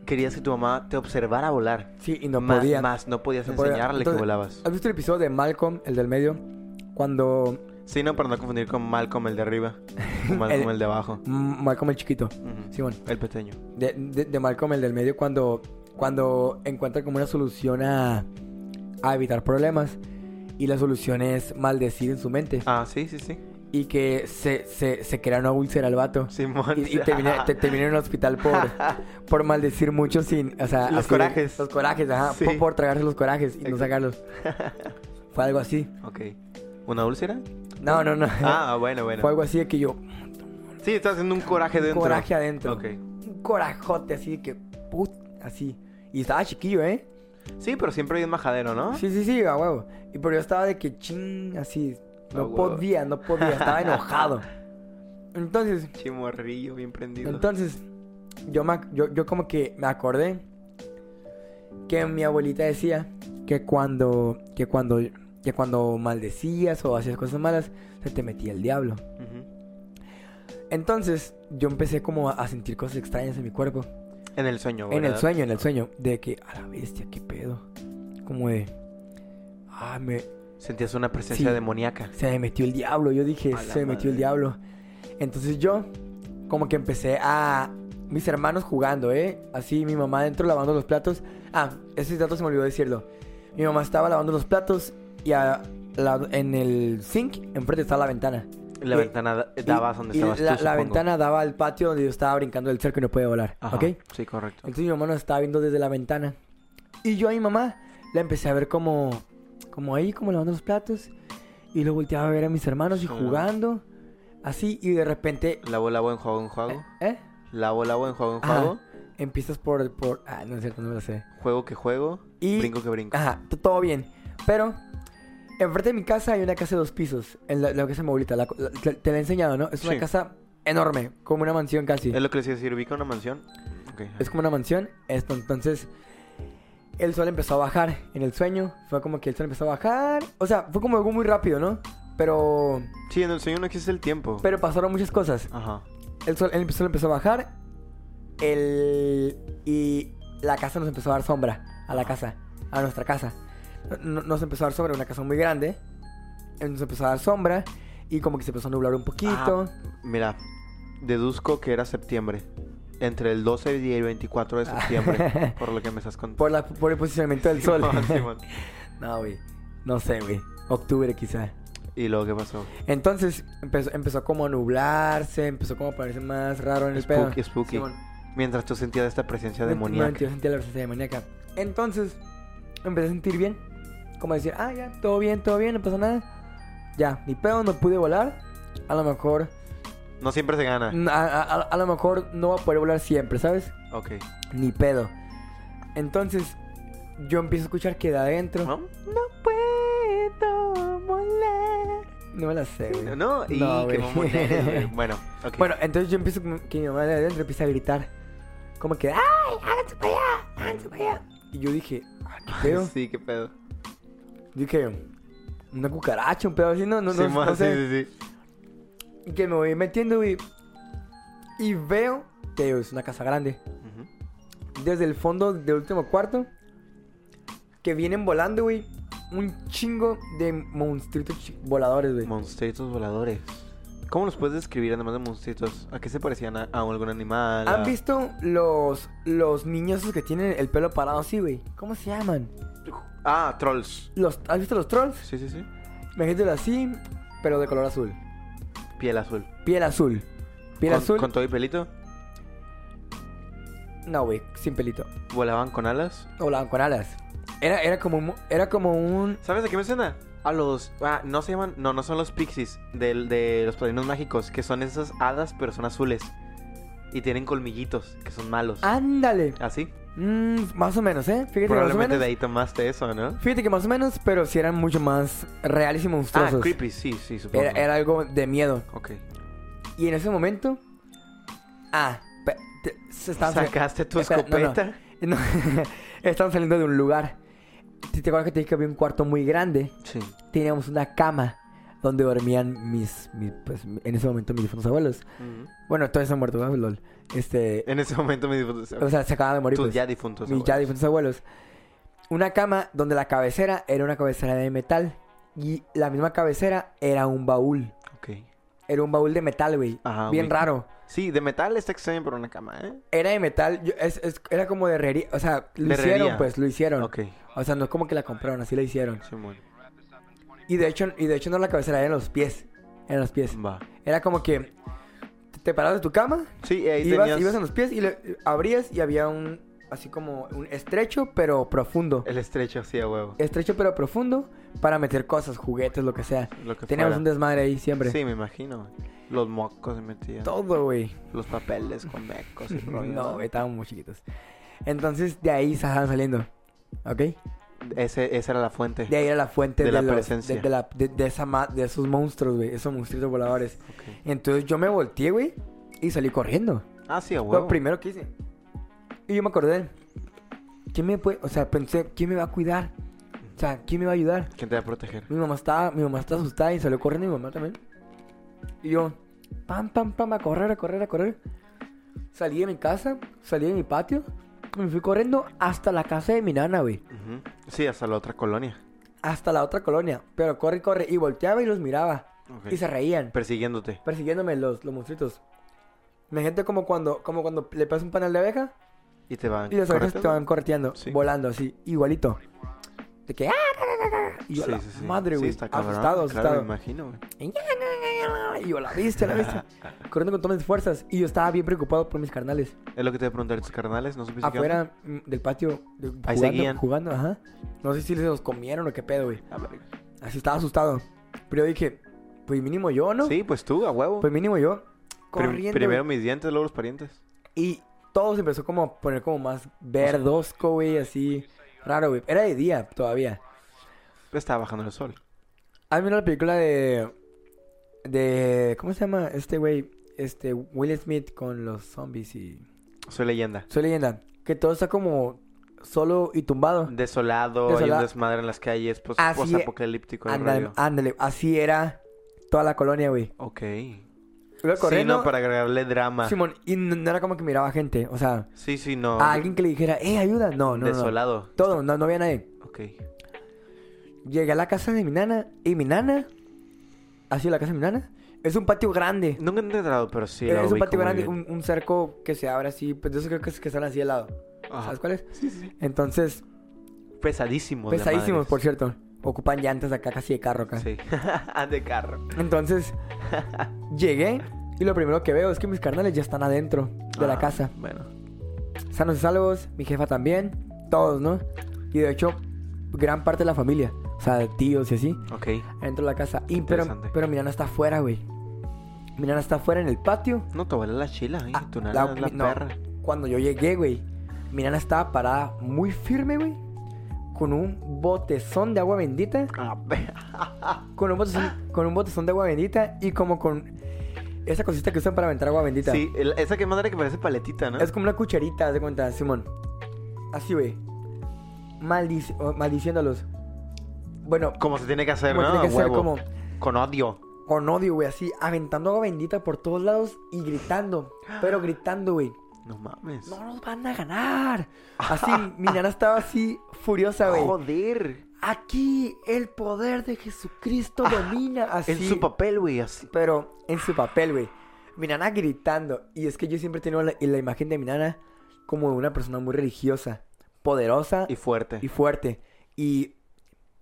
querías que tu mamá te observara volar. Sí, y no podía. Más, no podías No podía. enseñarle Entonces, que volabas. ¿Has visto el episodio de Malcolm, el del medio? Cuando Sí, no, para no confundir con Malcolm el de arriba. Malcolm El- el de abajo. Malcolm el chiquito, Ujú. Simón, El pequeño. de, de, de Malcolm el del medio, cuando, cuando encuentra como una solución a, a evitar problemas. Y la solución es maldecir en su mente. Ah, sí, sí, sí. Y que se, se, se crea una úlcera al vato. Simón. Y, y termina, te- termina en un hospital por, por maldecir mucho sin... O sea, Los corajes. Los corajes, ajá. Sí. Por, por tragarse los corajes y no Exacto. sacarlos. Fue algo así. ok. ¿Una úlcera? No, no, no. Ah, bueno, bueno. Fue algo así de que yo... Sí, estás haciendo un coraje dentro. coraje adentro. Ok. Un corajote así de que... Put, así. Y estaba chiquillo, ¿eh? Sí, pero siempre hay un majadero, ¿no? Sí, sí, sí, a huevo. Y pero yo estaba de que ching, así. No podía, no podía. Estaba enojado. Entonces, Chimorrillo, bien prendido. entonces, yo, me, yo, yo como que me acordé que mi abuelita decía que cuando, que cuando, que cuando maldecías o hacías cosas malas, se te metía el diablo. Entonces, yo empecé como a, sentir cosas extrañas en mi cuerpo. En el sueño, En el ¿verdad? sueño, en el sueño. De que, a la bestia, qué pedo. Como de. Ah, me. Sentías una presencia Sí. demoníaca. Se me metió el diablo. Yo dije, se me metió el diablo. Entonces yo, como que empecé a. Mis hermanos jugando, ¿eh? Así, mi mamá dentro lavando los platos. Ah, ese dato se me olvidó decirlo. Mi mamá estaba lavando los platos y a la- en el zinc, enfrente estaba la ventana. La ventana da- daba donde y estabas la, tú, la supongo. ventana daba al patio donde yo estaba brincando del cerco y no podía volar, Ajá, ¿ok? Sí, correcto. Entonces mi mamá nos estaba viendo desde la ventana. Y yo a mi mamá la empecé a ver como, como ahí, como lavando los platos. Y luego volteaba a ver a mis hermanos y jugando. Así, y de repente... Lavo, lavo, enjuago, enjuago. ¿Eh? Lavo, lavo, enjuago, Ajá. enjuago. Empiezas por, por... Ah, no es cierto, no me lo sé. Juego que juego. Y- Brinco que brinco. Ajá, todo bien. Pero, enfrente de mi casa hay una casa de dos pisos. En la, la casa de mi abuelita. la- la- te, te la he enseñado, ¿no? Es una Sí. casa enorme, como una mansión casi. Es lo que les iba a decir. ¿Ubica una mansión? Ok. Es como una mansión. Esto, entonces, el sol empezó a bajar en el sueño. Fue como que el sol empezó a bajar. O sea, fue como algo muy rápido, ¿no? Pero, Sí, en el sueño no existe el tiempo. pero pasaron muchas cosas. Ajá. El sol, el sol empezó a bajar. El, y la casa nos empezó a dar sombra. A la casa. A nuestra casa. No- Nos empezó a dar sombra. Una casa muy grande. Nos empezó a dar sombra. Y como que se empezó a nublar un poquito. Ah, mira, deduzco que era septiembre. Entre el 12 y el 24 de septiembre. por lo que me estás contando. Por, la, por el posicionamiento del sol. No, güey. No sé, güey. Octubre quizá. ¿Y luego qué pasó? Entonces empezó, empezó como a nublarse, empezó como a parecer más raro en el pedo. Spooky, spooky. Simón. Mientras tú sentías esta presencia demoníaca. me- Yo sentía la presencia demoníaca. Entonces empecé a sentir bien. Como decir, ah, ya, todo bien, todo bien, no pasa nada. Ya, ni pedo, no pude volar. A lo mejor, No siempre se gana. a, a- a- lo mejor no voy a poder volar siempre, ¿sabes? Ok. Ni pedo. Entonces yo empiezo a escuchar que de adentro. ¿No? No puedo volar. No me la sé, güey. No, y No, qué güey. Bueno, ok. Bueno, entonces yo empiezo que mi mamá de adentro empieza a gritar. Como que, ¡ay, háganse para allá! ¡Háganse para allá! Y yo dije, ah, ¿qué pedo? Sí, qué pedo. Dije, una cucaracha, un pedo así, no, no, no, no sé. sí, sí, sí. Y que me voy metiendo, güey. Y veo, digo, es una casa grande. Desde el fondo del último cuarto, que vienen volando, güey. Un chingo de monstruitos voladores, güey. Monstruitos voladores. ¿Cómo los puedes describir además de monstruitos? ¿A qué se parecían? ¿A, a algún animal? ¿Han ¿A- visto los, los niños esos que tienen el pelo parado así, güey? ¿Cómo se llaman? Ah, trolls. Los, ¿Has visto los trolls? Sí, sí, sí. Imagínatelo así, pero de color azul. Piel azul. Piel azul. Piel ¿Con, azul. ¿Con todo y pelito? No, güey, sin pelito. ¿Volaban con alas? Volaban con alas. Era, era como un... Era como un... ¿Sabes a qué me suena? A los... Ah, no se llaman... No, no son los pixies. Del, de los padrinos mágicos. Que son esas hadas, pero son azules. Y tienen colmillitos, que son malos. ¡Ándale! ¿Así? Mm, más o menos, ¿eh? Fíjate que más o Probablemente menos. de ahí tomaste eso, ¿no? Fíjate que más o menos, pero sí eran mucho más reales y Ah, monstruosos. creepy, sí, sí, supongo. era, era algo de miedo. Ok. Y en ese momento... Ah, pe- te- se estaban sali- ¿Sacaste tu Espera, no, no. escopeta? No, estaban saliendo de un lugar. ¿Te te acuerdas que te dije que había un cuarto muy grande? Sí. Teníamos una cama donde dormían mis, mis, pues, en ese momento mis difuntos abuelos. Bueno, todos están muertos, ¿no? lol. Este, En ese momento me difuntos. o sea, se acaban de morir. tus pues, ya difuntos. mis ya abuelos. difuntos abuelos. Una cama donde la cabecera era una cabecera de metal y la misma cabecera era un baúl. Ok. Era un baúl de metal, güey. Ajá, Bien raro. Sí, de metal está extraño por una cama, ¿eh? Era de metal, yo- es- es- era como de herrería, o sea, lo hicieron, pues, lo hicieron. Ok. O sea, no es como que la compraron, así la hicieron. Simón. Y de hecho, y de hecho no la cabecera, eran los pies. Eran los pies. Va. Era como que te parabas de tu cama, Sí, ahí ibas, tenías ibas en los pies y le, abrías y había un, así como un estrecho pero profundo. el estrecho así a huevo. Estrecho pero profundo para meter cosas, juguetes, lo que sea. Lo que Teníamos fuera. un desmadre ahí siempre. Sí, me imagino. Los mocos se metían. Todo, güey. Los papeles con mecos y rollo. No, güey, estábamos muy chiquitos. Entonces, de ahí estaban saliendo. ¿Ok? Ese, esa era la fuente. De ahí era la fuente De de, la los- presencia. de, de la- de- esa ma- de esos monstruos, güey. Esos monstruitos voladores. Ok. Entonces yo me volteé, güey, y salí corriendo. Ah, sí, huevo. lo primero que hice. Y yo me acordé. ¿Quién me puede...? O sea, pensé, ¿quién me va a cuidar? O sea, ¿quién me va a ayudar? ¿Quién te va a proteger? Mi mamá estaba, mi mamá estaba asustada y salió corriendo y mi mamá también. Y yo, pam, pam, pam, a correr, a correr, a correr. Salí de mi casa salí de mi patio, me fui corriendo hasta la casa de mi nana, güey. Ujú. Sí, hasta la otra colonia. Hasta la otra colonia. Pero corre corre. Y volteaba y los miraba. Y se reían. Persiguiéndote. persiguiéndome los, los monstruitos. Imagínate como cuando, como cuando le pasas un panel de abeja Y te van. y las abejas te van correteando, Sí. volando así, igualito. De que, ¡ah! Y yo, Sí, la sí, sí. madre, güey. está cabrón. asustado, Claro, asustado. me imagino, güey. Y yo, la viste, la viste. Corriendo con todas mis fuerzas. Y yo estaba bien preocupado por mis carnales. Es lo que te voy a preguntar, ¿tus carnales? ¿No supiste Afuera mm, del patio, de- Ahí jugando, seguían. jugando, ajá. No sé si se los comieron o qué pedo, güey. Ah. Así estaba asustado. Pero yo dije, pues mínimo yo, ¿no? Sí, pues tú, a huevo. Pues mínimo yo. Corriendo. primero mis dientes, luego los parientes. Y todo se empezó como a poner como más verdosco, güey, así. Raro, güey. Era de día todavía. Estaba bajando el sol. ¿Has visto la película de. De. ¿Cómo se llama? Este güey. Este. Will Smith con los zombies y. Soy leyenda. Soy leyenda. Que todo está como solo y tumbado. Desolado, hay un Desolado. desmadre en las calles, pues, Así- post-apocalíptico. el Ándale, ándale. Así era toda la colonia, güey. Ok. Iba Sí, corriendo. no, para agregarle drama. Simón, y no no era como que miraba gente. O sea, Sí, sí, no. a alguien que le dijera, eh, ayuda. No, no, no. Desolado. Todo, no, no había nadie. Ok. Llegué a la casa de mi nana y mi nana, así la casa de mi nana, es un patio grande. Nunca he entrado, pero sí. Es un patio grande, un, un cerco que se abre así, pues esos creo que, es- que están así al lado. Ajá. ¿Sabes cuáles? Sí, sí. Entonces, Pesadísimos. pesadísimos, por cierto. Ocupan llantas acá casi de carro acá. Sí. de carro. Entonces, llegué y lo primero que veo es que mis carnales ya están adentro de la Ah, casa. Bueno. Sanos y salvos, mi jefa también, todos, ¿no? Y de hecho, gran parte de la familia, o sea, de tíos y así. Ok. Dentro de la casa. Y, pero, pero mi nana está afuera, güey. Mi nana está afuera en el patio. No, te vale la chila, ¿eh? Ah, tu nana la- es la no. perra. Cuando yo llegué, güey, mi nana estaba parada muy firme, güey. Con un botezón de agua bendita. Con un botezón, con un botezón de agua bendita. Y como con esa cosita que usan para aventar agua bendita. Sí, el- esa que madre que parece paletita, ¿no? Es como una cucharita, haz de cuenta, Simón. Así, güey. Maldici- maldiciéndolos. Bueno, Como se tiene que hacer, ¿no? tiene que Huevo. como Con odio. con odio, güey, así, aventando agua bendita por todos lados y gritando. Pero gritando, güey. No mames. No nos van a ganar. Así, mi nana estaba así furiosa, güey. Joder. Aquí el poder de Jesucristo domina. Así. En su papel, güey, así. Pero en su papel, güey. Mi nana gritando. Y es que yo siempre tengo la, la imagen de mi nana como una persona muy religiosa, poderosa Y fuerte. y fuerte. Y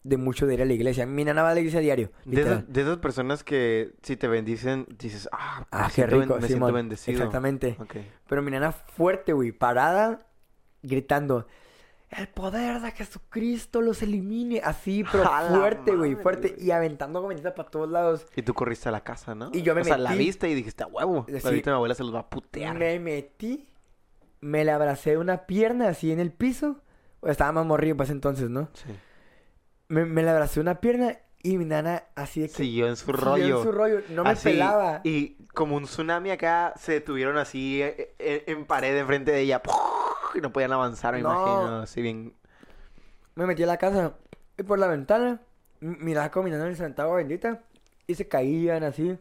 de mucho de ir a la iglesia. Mi nana va a la iglesia a diario. De, esas, de esas personas que si te bendicen, dices, ah, Ah, me qué siento ben- rico, me Simón. siento bendecido. Exactamente. Pero mi nana fuerte, güey, parada, gritando. El poder de Jesucristo los elimine. Así, pero la fuerte, güey, fuerte. Y aventando bendita para todos lados. Y tú corriste a la casa, ¿no? Y yo me O sea, la metí. viste y dijiste, a huevo. Sí. Ahorita mi abuela se los va a putear. Me metí, me le abracé de una pierna así en el piso. Estaba más morrido para ese entonces, ¿no? Sí. Me, me le abracé de una pierna y mi nana así de que... Siguió en su siguió rollo. en su rollo. No me Así, pelaba. Y como un tsunami acá, se detuvieron así eh, eh, en pared enfrente de ella. Y no podían avanzar, me No. imagino. Así bien. Me metí a la casa y por la ventana miraba como mi nana aventaba agua bendita y se caían así.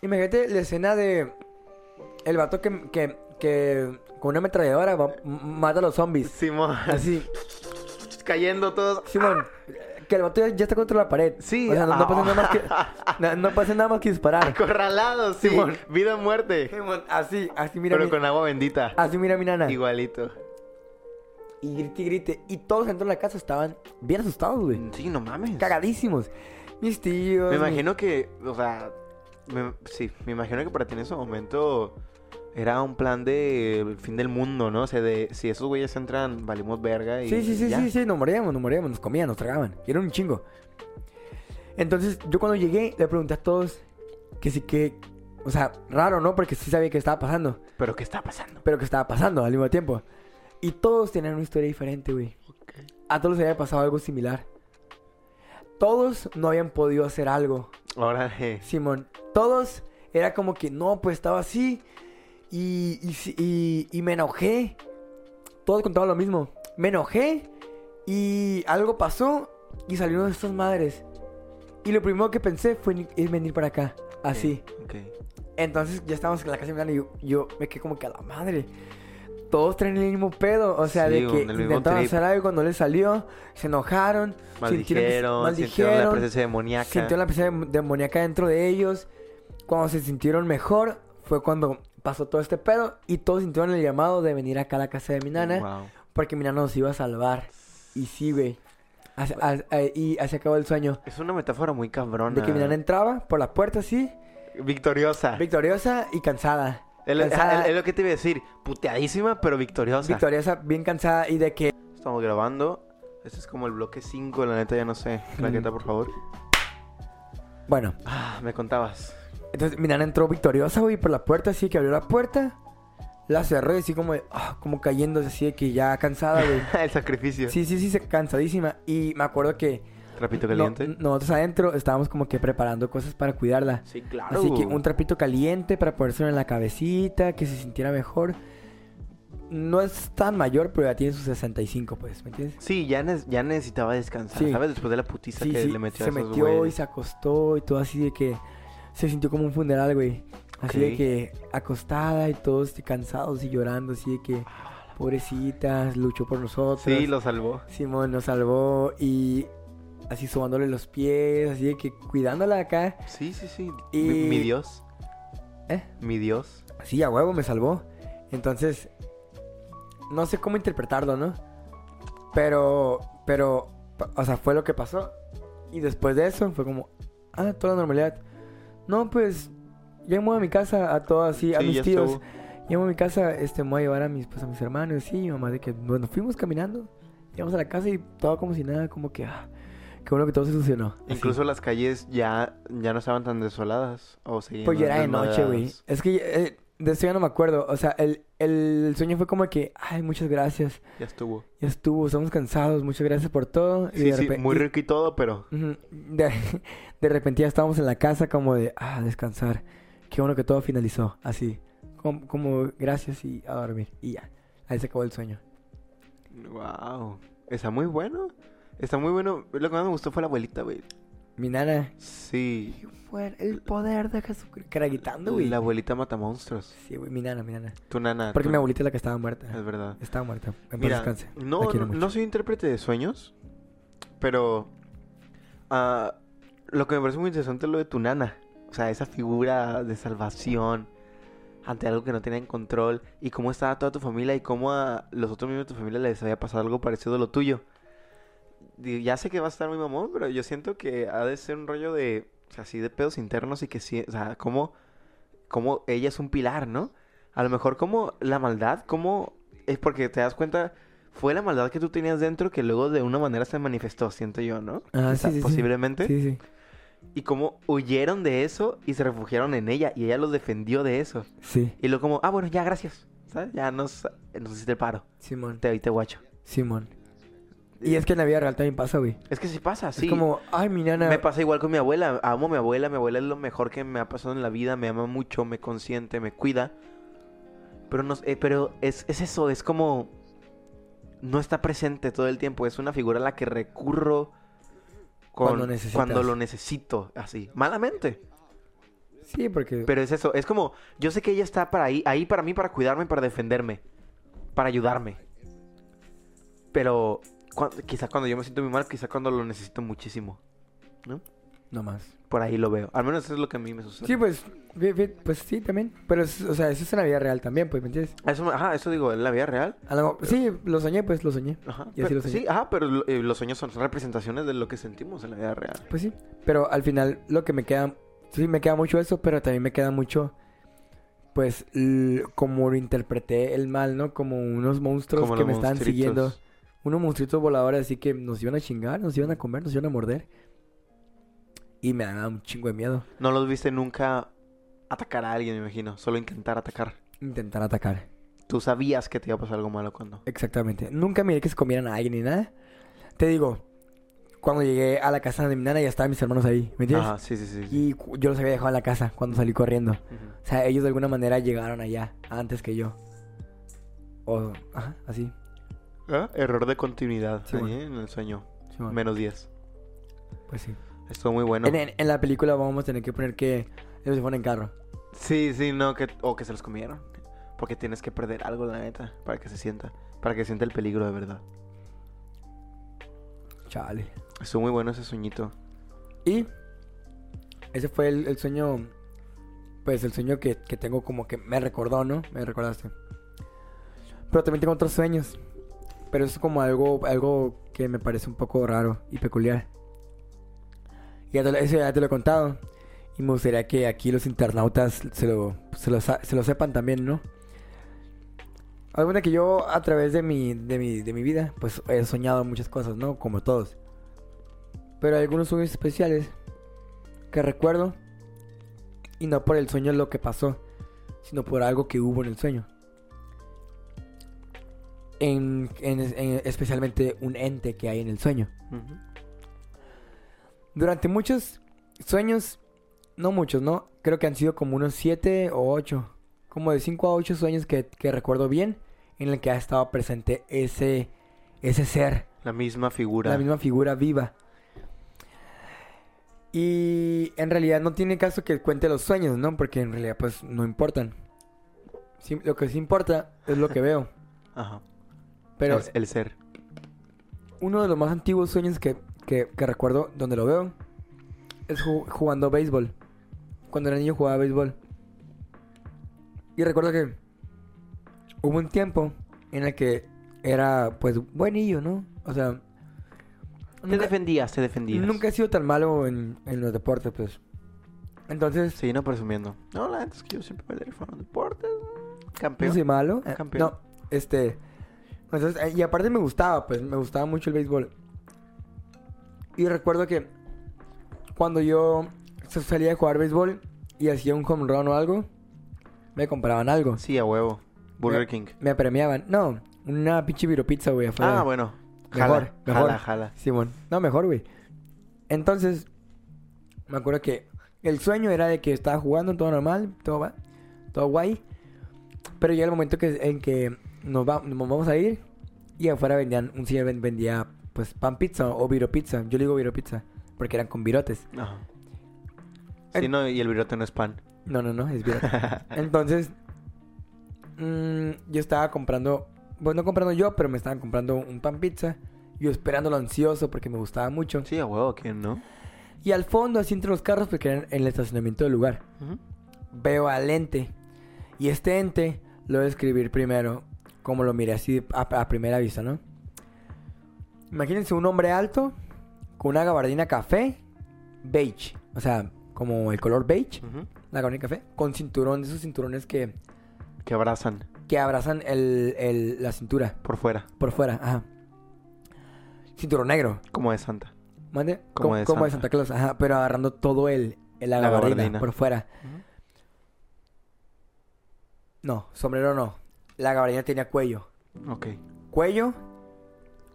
Imagínate la escena de el vato que, que, que con una ametralladora mata a los zombies. Simón. Así. Cayendo todos. Simón, que el vato ya, está contra la pared. Sí. O sea, no, no pasa ah. nada más que, no, no pasa nada más que disparar. Acorralados, sí. Simón. Vida o muerte. Simón, así, así mira Pero mi, con agua bendita. así mira mi nana. Igualito. Y grite y grite. Y todos dentro de la casa estaban bien asustados, güey. Sí, no mames. Cagadísimos. Mis tíos. Me mi- imagino que, o sea, me- sí, me imagino que para ti en ese momento era un plan de el fin del mundo, ¿no? O sea, de si esos güeyes entran, valimos verga y Sí, sí, sí, ya. sí, sí, nos moríamos, nos moríamos, nos comían, nos tragaban. Y era un chingo. Entonces, yo cuando llegué, le pregunté a todos que sí que. O sea, raro, ¿no? Porque sí sabía que estaba pasando. Pero ¿qué está pasando? Pero que estaba pasando al mismo tiempo. Y todos tenían una historia diferente, güey. A todos les había pasado algo similar. Todos no habían podido hacer algo. Eh, Simón, todos era como que no, pues estaba así y, y, y- y me enojé. Todos contaban lo mismo. Me enojé y algo pasó y salieron estas madres. Y lo primero que pensé fue en venir para acá, así. ok. Entonces ya estábamos en la casa de y yo, yo me quedé como que a la madre. Todos traen el mismo pedo. O sea, Sí, de que intentaron hacer algo cuando les salió, se enojaron, sintieron, Maldijeron, sintieron la maldijeron, presencia demoníaca. sintieron la presencia dem- demoníaca dentro de ellos. Cuando se sintieron mejor, fue cuando pasó todo este pedo y todos sintieron el llamado de venir acá a la casa de mi nana. Wow. Porque mi nana nos iba a salvar. Y sí, güey. A- a- y así acabó el sueño. Es una metáfora muy cabrona. De que mi nana entraba por la puerta así, Victoriosa. victoriosa y cansada. Es Cansada, es lo que te iba a decir. Puteadísima, pero victoriosa. victoriosa, bien cansada y de que... Estamos grabando. Este es como el bloque 5, la neta ya no sé. Claqueta, por favor. Bueno, Ah, me contabas. Entonces mi nana entró victoriosa, güey, por la puerta, así que abrió la puerta, la cerró y así como, de- ah, como cayéndose, así de que ya cansada, güey. el sacrificio. Sí, sí, sí, se- cansadísima. Y me acuerdo que Trapito no- caliente. nosotros adentro estábamos como que preparando cosas para cuidarla. Sí, claro. Así que un trapito caliente para ponérselo en la cabecita, que se sintiera mejor. No es tan mayor, pero ya tiene sus 65, pues, ¿me entiendes? Sí, ya, ne- ya necesitaba descansar, Sí. ¿sabes? Después de la putiza Sí, que sí, le metió se a esos metió y se acostó y todo así de que se sintió como un funeral, güey. Así de que acostada y todos cansados y llorando, así de que pobrecitas, luchó por nosotros. Sí, lo salvó. Simón nos salvó y así sobándole los pies, así de que cuidándola acá. Sí, sí, sí. Y- Mi, mi Dios. ¿Eh? Mi Dios. Sí, a huevo me salvó. Entonces, no sé cómo interpretarlo, ¿no? Pero, pero, o sea, fue lo que pasó. Y después de eso fue como, ah, toda la normalidad. No, pues, llamo a mi casa a todos así, a Sí, mis tíos. estuvo. Llamo a mi casa, este, me voy a llevar a mis, pues, a mis hermanos, sí, mi mamá, de que, bueno, fuimos caminando, llegamos a la casa y todo como si nada, como que, ah, qué bueno que todo se solucionó. Así. Incluso las calles ya, ya no estaban tan desoladas. O seguían Pues ya era de noche, güey. Es que eh, de eso ya no me acuerdo. O sea, el, el sueño fue como que, ay, muchas gracias. Ya estuvo. Ya estuvo, estamos cansados, muchas gracias por todo. Y Sí, de sí, muy rico y todo, pero... De, de repente ya estábamos en la casa como de, ah, descansar. Qué bueno que todo finalizó, así. Como, como gracias y a dormir. Y ya, ahí se acabó el sueño. Wow. Está muy bueno. Está muy bueno. Lo que más me gustó fue la abuelita, güey. Mi nana, Sí. el poder de Jesucristo. Que era gritando, güey. La abuelita mata monstruos. Sí, güey, mi nana, mi nana. Tu nana. Porque tu- mi abuelita es la que estaba muerta. Es verdad. Estaba muerta. En Mira, descanse. no, no, no soy intérprete de sueños, pero ah, lo que me parece muy interesante es lo de tu nana. O sea, esa figura de salvación ante algo que no tenían control y cómo estaba toda tu familia y cómo a los otros miembros de tu familia les había pasado algo parecido a lo tuyo. Ya sé que va a estar muy mamón, pero yo siento que ha de ser un rollo de, o sea, así de pedos internos y que sí, o sea, como, como ella es un pilar, ¿no? A lo mejor como la maldad, como es porque te das cuenta, fue la maldad que tú tenías dentro que luego de una manera se manifestó, siento yo, ¿no? Ah, sí, sí, sí. posiblemente. Sí, sí. Y cómo huyeron de eso y se refugiaron en ella y ella los defendió de eso. Sí, Y luego como, ah, bueno, ya, gracias. ¿Sabes? Ya nos, nos hiciste el paro. Simón. Te te guacho. Simón. Y es que en la vida real también pasa, güey. Es que sí pasa, sí. Es como, ay, mi nana. Me pasa igual con mi abuela. Amo a mi abuela. Mi abuela es lo mejor que me ha pasado en la vida. Me ama mucho, me consiente, me cuida. Pero, no, eh, pero es, es eso, es como... No está presente todo el tiempo. Es una figura a la que recurro con- Cuando cuando lo necesito. Así, malamente. Sí, porque. Pero es eso, es como... Yo sé que ella está para ahí, ahí para mí, para cuidarme, para defenderme. Para ayudarme. Pero quizá cuando yo me siento muy mal, quizá cuando lo necesito muchísimo. ¿No? No más. Por ahí lo veo. Al menos eso es lo que a mí me sucede. Sí, pues. Pues sí, también. Pero, es- o sea, eso es en la vida real también, pues, ¿me entiendes? Eso, ajá, eso digo, en la vida real. A lo- sí, lo soñé, pues lo soñé. Ajá. Y así Pero- lo soñé. sí, ajá, pero eh, los sueños son representaciones de lo que sentimos en la vida real. Pues sí. Pero al final, lo que me queda. Sí, me queda mucho eso, pero también me queda mucho. Pues, como lo interpreté el mal, ¿no? Como unos monstruos Como que me estaban monstruitos. siguiendo. Unos monstruitos voladores así que nos iban a chingar, nos iban a comer, nos iban a morder. Y me daba un chingo de miedo No los viste nunca atacar a alguien, me imagino. Solo intentar atacar. intentar atacar. Tú sabías que te iba a pasar algo malo cuando. Exactamente. Nunca miré que se comieran a alguien ni nada. Te digo, cuando llegué a la casa de mi nana ya estaban mis hermanos ahí, ¿me entiendes? Ajá, sí, sí, sí. Y yo los había dejado en la casa cuando salí corriendo. O sea, ellos de alguna manera llegaron allá antes que yo. O, ajá, así. Ah, Error de continuidad Sí, ahí, bueno. ¿eh? en el sueño. Menos 10. Pues sí. Estuvo muy bueno. En, en- en la película vamos a tener que poner que ellos se fueron en carro. Sí, sí, no, que, o que se los comieron. Porque tienes que perder algo, la neta, para que se sienta. Para que sienta el peligro de verdad. Chale. Estuvo muy bueno ese sueñito. Y ese fue el, el sueño, pues el sueño que, que tengo como que me recordó, ¿no? Me recordaste. Pero también tengo otros sueños. Pero es como algo, algo que me parece un poco raro y peculiar. Ya te, eso ya te lo he contado. Y me gustaría que aquí los internautas se lo, se lo, se lo sepan también, ¿no? Alguna que yo a través de mi, de, mi, de mi vida, pues he soñado muchas cosas, ¿no? Como todos. Pero hay algunos sueños especiales que recuerdo. Y no por el sueño lo que pasó, sino por algo que hubo en el sueño. En, en- en- especialmente un ente que hay en el sueño. Durante muchos sueños, no muchos, ¿no? Creo que han sido como unos 7 o 8. Como de 5 a 8 sueños que, que recuerdo bien, en el que ha estado presente ese, ese ser, La misma figura. la misma figura viva. Y en realidad no tiene caso que cuente los sueños, ¿no? Porque en realidad pues no importan. Sí, lo que sí importa es lo que veo. Ajá. Pero el, el ser. uno de los más antiguos sueños que, que- que recuerdo donde lo veo es ju- jugando béisbol. Cuando era niño jugaba béisbol. Y recuerdo que hubo un tiempo en el que era pues buenillo, ¿no? O sea, Te nunca, defendías, te defendías. nunca he sido tan malo en, en los deportes, pues. Entonces, Sí, no presumiendo. No, la neta es que yo siempre me en deportes. no Campeón. soy malo. Campeón. No, este. Entonces, eh, y aparte me gustaba, pues me gustaba mucho el béisbol. Y recuerdo que cuando yo sa- salía a jugar béisbol y hacía un home run o algo, me compraban algo. Sí, a huevo. Burger Me- King. Me premiaban. No, una pinche pizza, güey, afuera. Ah, bueno. Mejor, Jala, mejor. jala, jala. Simón. No, mejor, güey. Entonces, me acuerdo que el sueño era de que estaba jugando todo normal, todo va, todo guay. Pero llega el momento que, en que nos, va- nos vamos a ir y afuera vendían, un señor ven- vendía pues pan pizza o viro pizza. Yo le digo viro pizza porque eran con virotes. Ajá. Sí, no, y el virote no es pan. No, no, no, es virote. Entonces, mm, yo estaba comprando, pues no comprando yo, pero me estaban comprando un pan pizza. Yo esperándolo ansioso porque me gustaba mucho. Sí, a huevo, ¿quién no? Y al fondo, así entre los carros, porque eran en el estacionamiento del lugar, veo al ente. Y este ente lo voy a describir primero, como lo miré así a, a primera vista, ¿no? Imagínense un hombre alto, con una gabardina café, beige. O sea, como el color beige, la gabardina café, con cinturón, de esos cinturones que, Que abrazan que abrazan el, el- la cintura por fuera. por fuera, ajá. Cinturón negro, Como de Santa. ¿mande? Como de como de Santa. Claus, ajá, pero agarrando todo el, el la La gabardina gabardina. por fuera. No, sombrero no. La gabardina tenía cuello. Ok. Cuello,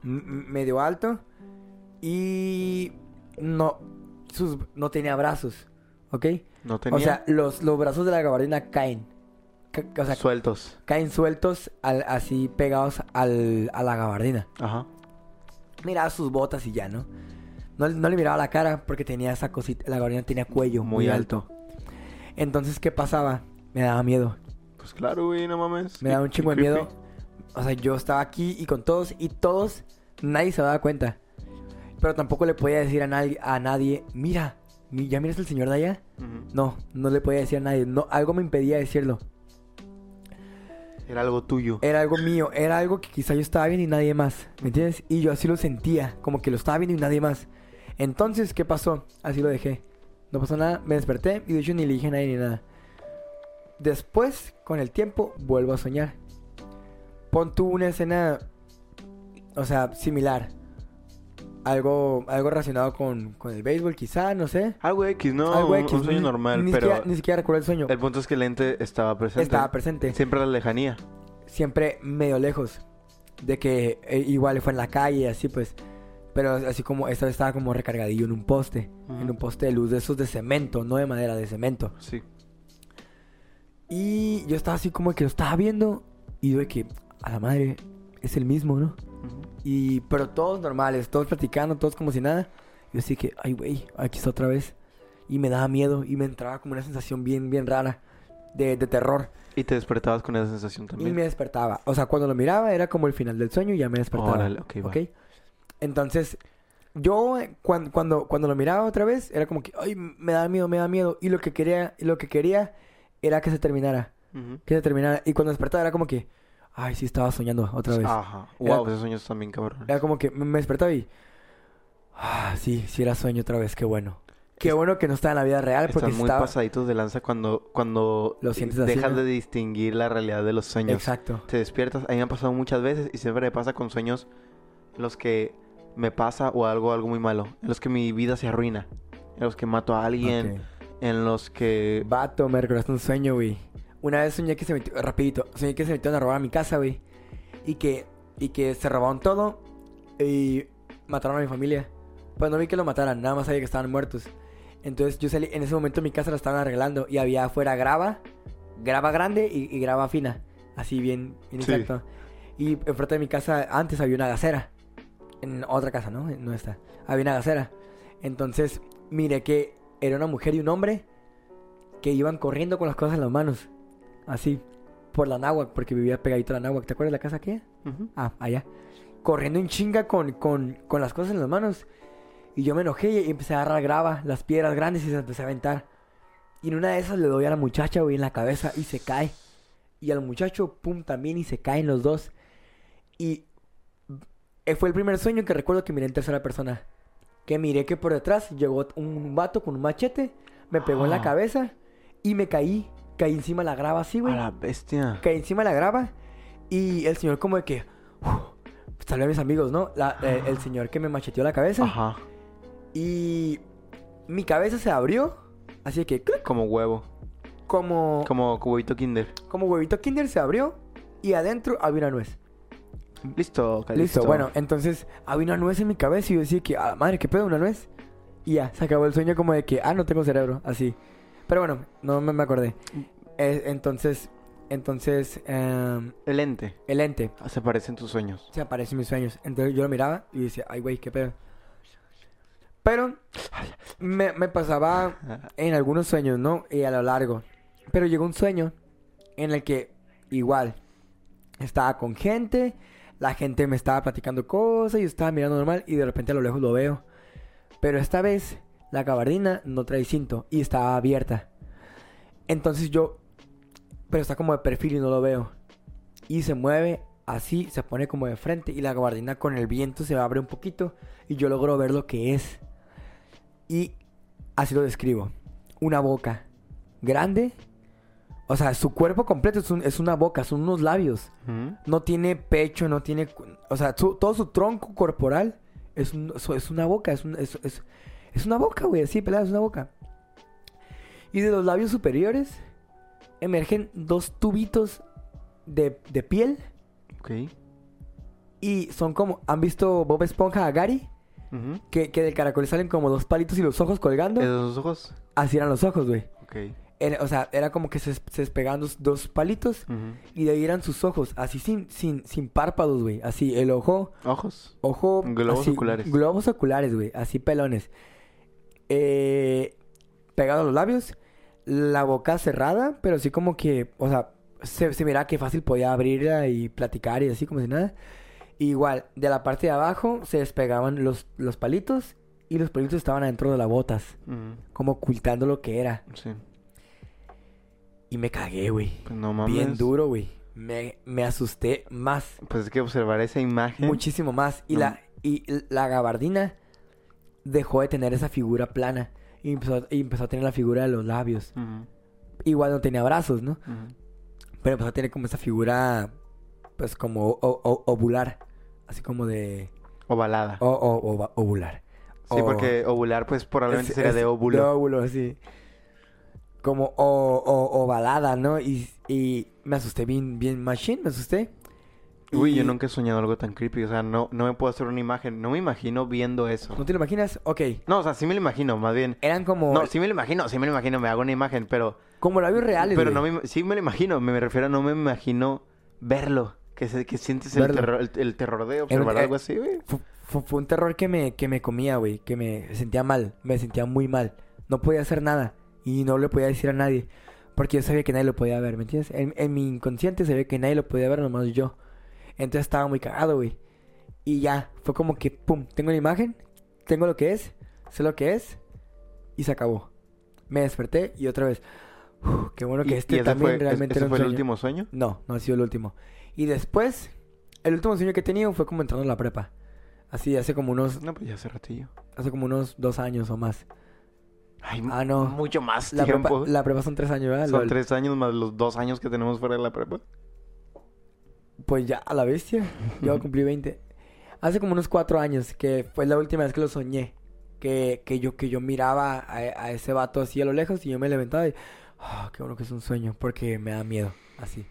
medio alto y no, sus, no tenía brazos, ¿ok? No tenía O sea, los, los brazos de la gabardina caen. Ca- o sea, sueltos. caen sueltos al- así pegados al, a la gabardina. Ajá. Miraba sus botas y ya, ¿no? No, no le miraba la cara porque tenía esa cosita, la gabardina tenía cuello muy, Muy alto. Entonces, ¿qué pasaba? Me daba miedo. Pues claro, güey, no mames. Me daba un chingo de miedo. O sea, yo estaba aquí y con todos y todos, nadie se daba cuenta. Pero tampoco le podía decir a nadie, a nadie, mira, mi- ¿ya miras al señor de allá? No, no le podía decir a nadie. No, algo me impedía decirlo. Era algo tuyo. Era algo mío, era algo que quizá yo estaba viendo y nadie más. ¿Me entiendes? Y yo así lo sentía, como que lo estaba viendo y nadie más. Entonces, ¿qué pasó? Así lo dejé. No pasó nada, me desperté y de hecho ni le dije a nadie ni nada. Después, con el tiempo, vuelvo a soñar. Pon tú una escena, o sea, similar. Algo, algo relacionado con, con el béisbol, quizá, no sé. Algo X, no, algo X. un sueño Ni- normal, ni pero Siquiera, ni siquiera recuerdo el sueño. el punto es que el ente estaba presente. Estaba presente. Siempre a la lejanía. siempre medio lejos. De que eh, igual fue en la calle, así pues. Pero así como esta vez estaba como recargadillo en un poste. En un poste de luz de esos de cemento, no de madera, de cemento. Sí. Y yo estaba así como que lo estaba viendo. Y yo de que, a la madre, es el mismo, ¿no? Y, pero todos normales, todos platicando, todos como si nada. Yo así que, ay, güey, aquí está otra vez. Y me daba miedo y me entraba como una sensación bien, bien rara. de, de terror. Y te despertabas con esa sensación Y también. me despertaba. O sea, cuando lo miraba era como el final del sueño y ya me despertaba. Órale, ok. Entonces, yo eh, cuan- cuando, cuando lo miraba otra vez, era como que, ay, me da miedo, me da miedo. Y lo que quería, lo que quería era que se terminara. Que se terminara. Y cuando despertaba era como que, ay, sí, estaba soñando otra vez. Ajá. Era- Wow, esos sueños también, cabrón. Era como que me despertaba y, ah, sí, sí era sueño otra vez, qué bueno. Qué Es- bueno que no estaba en la vida real porque Están muy estaba... pasaditos de lanza cuando, cuando Lo sientes así, dejas ¿no? de distinguir la realidad de los sueños. Exacto. Te despiertas, a mí me ha pasado muchas veces y siempre me pasa con sueños en los que me pasa o algo, algo muy malo, en los que mi vida se arruina, en los que mato a alguien, Ok. En los que... Vato, me recordaste un sueño, güey. Una vez soñé que se metió, rapidito, soñé que se metieron a robar a mi casa, güey. Y que, y que se robaron todo y mataron a mi familia. Pues no vi que lo mataran, nada más sabía que estaban muertos. Entonces yo salí, en ese momento mi casa la estaban arreglando y había afuera grava, grava grande y, y grava fina. Así bien, bien Sí. exacto. Y enfrente de mi casa antes había una gacera. En otra casa, ¿no? No está. Había una gacera. Entonces miré que era una mujer y un hombre que iban corriendo con las cosas en las manos. Así. Por la náhuac, porque vivía pegadito a la náhuac. ¿Te acuerdas de la casa? Ujú. Ah, allá. Corriendo en chinga con, con, con las cosas en las manos. Y yo me enojé y empecé a agarrar grava, las piedras grandes y se empecé a aventar. Y en una de esas le doy a la muchacha, güey, en la cabeza y se cae. Y al muchacho, pum, también y se caen los dos. Y fue el primer sueño que recuerdo que miré en tercera persona. Que miré que por detrás llegó un vato con un machete, me pegó en la Ah. cabeza y me caí. Caí encima de la grava así, A güey la bestia. caí encima de la grava y el señor como de que uf, salvé a mis amigos, ¿no? La- eh, el señor que me macheteó la cabeza Ajá. y mi cabeza se abrió, así que clic, Como huevo. como Como huevito kinder. como huevito Kinder se abrió y adentro había una nuez. Listo, Calisto. Listo, bueno, entonces había una nuez en mi cabeza y yo decía que, a la madre, ¿qué pedo? ¿Una nuez? Y ya, se acabó el sueño como de que, ah, no tengo cerebro, así. Pero bueno, no me, me acordé. Eh, entonces, entonces, em, El ente. el ente. Se aparece en tus sueños. se aparece en mis sueños. Entonces yo lo miraba y decía, ay, güey, qué pedo. Pero me, me pasaba en algunos sueños, ¿no? Y a lo largo. Pero llegó un sueño en el que igual estaba con gente, la gente me estaba platicando cosas, yo estaba mirando normal y de repente a lo lejos lo veo. Pero esta vez la gabardina no trae cinto y estaba abierta. Entonces yo, pero está como de perfil y no lo veo. Y se mueve así, se pone como de frente y la gabardina con el viento se abre un poquito y yo logro ver lo que es. Y así lo describo. Una boca grande. O sea, su cuerpo completo es, un- es una boca, son unos labios. No tiene pecho, no tiene... O sea, su- todo su tronco corporal es, un- es una boca, es, un- es, es- es una boca, güey, así, pelada, es una boca. Y de los labios superiores emergen dos tubitos de, de piel Ok. y son como... ¿Han visto Bob Esponja a Gary? Que, que del caracol salen como dos palitos y los ojos colgando. ¿Esos ojos? Así eran los ojos, güey. Ok. Era- o sea, era como que se, se despegaban dos, dos palitos y de ahí eran sus ojos, así sin, sin, sin párpados, güey. Así, el ojo, Ojos. ojo... Globos así, oculares. Globos oculares, güey, así pelones. Eh, pegado a los labios, la boca cerrada, pero así como que, o sea, se, se miraba que fácil podía abrirla y platicar y así como si nada. Igual, de la parte de abajo se despegaban los, los palitos y los palitos estaban adentro de las botas, como ocultando lo que era. Sí. Y me cagué, güey. Pues no mames. Bien duro, güey. Me, me asusté más, Pues es que observar esa imagen. muchísimo más. Y, No. la, y la gabardina dejó de tener esa figura plana y empezó, y empezó a tener la figura de los labios. Igual no tenía brazos, ¿no? Pero empezó a tener como esa figura, pues como o- o- ovular. Así como de... Ovalada. o- o- ovular. Sí, porque ovular, pues probablemente es- sería es de óvulo. De óvulo, sí. Como o, o- ovalada, ¿no? Y, y me asusté bien, bien machine, me asusté. Uy, yo nunca he soñado algo tan creepy. O sea, no, no me puedo hacer una imagen. No me imagino viendo eso. ¿No te lo imaginas? Ok. No, o sea, sí me lo imagino, más bien. Eran como... No, sí me lo imagino, sí me lo imagino. Me hago una imagen, pero... Como labios reales, Pero güey. no me... Sí me lo imagino. Me, refiero a no me imagino verlo. Que, se, que sientes el terror, el, el terror de observar eh, algo así, güey. Fu- fu- Fue, un terror que me, que me comía, güey. Que me sentía mal. Me sentía muy mal. No podía hacer nada. Y no le podía decir a nadie. Porque yo sabía que nadie lo podía ver, ¿me entiendes? En, en mi inconsciente sabía que nadie lo podía ver, nomás yo. Entonces estaba muy cagado, güey. Y ya, fue como que, pum, tengo la imagen, tengo lo que es, sé lo que es, y se acabó. Me desperté y otra vez, uf, qué bueno que ¿Y- este también fue, realmente ese era un fue el sueño. último sueño? No, no ha sido el último. Y después, el último sueño que he tenido fue como entrando a la prepa. Así, hace como unos, No, pues ya hace ratillo. hace como unos dos años o más. Ay, Ah, no. Mucho más La prepa, tiempo. la prepa son tres años, ¿verdad? Son Lol. tres años más los dos años que tenemos fuera de la prepa. Pues ya, a la bestia. Yo cumplí 20. Hace como unos cuatro años que fue la última vez que lo soñé. Que, que, yo, que yo miraba a, a ese vato así a lo lejos y yo me levantaba y... ah, qué bueno que es un sueño porque me da miedo. Así.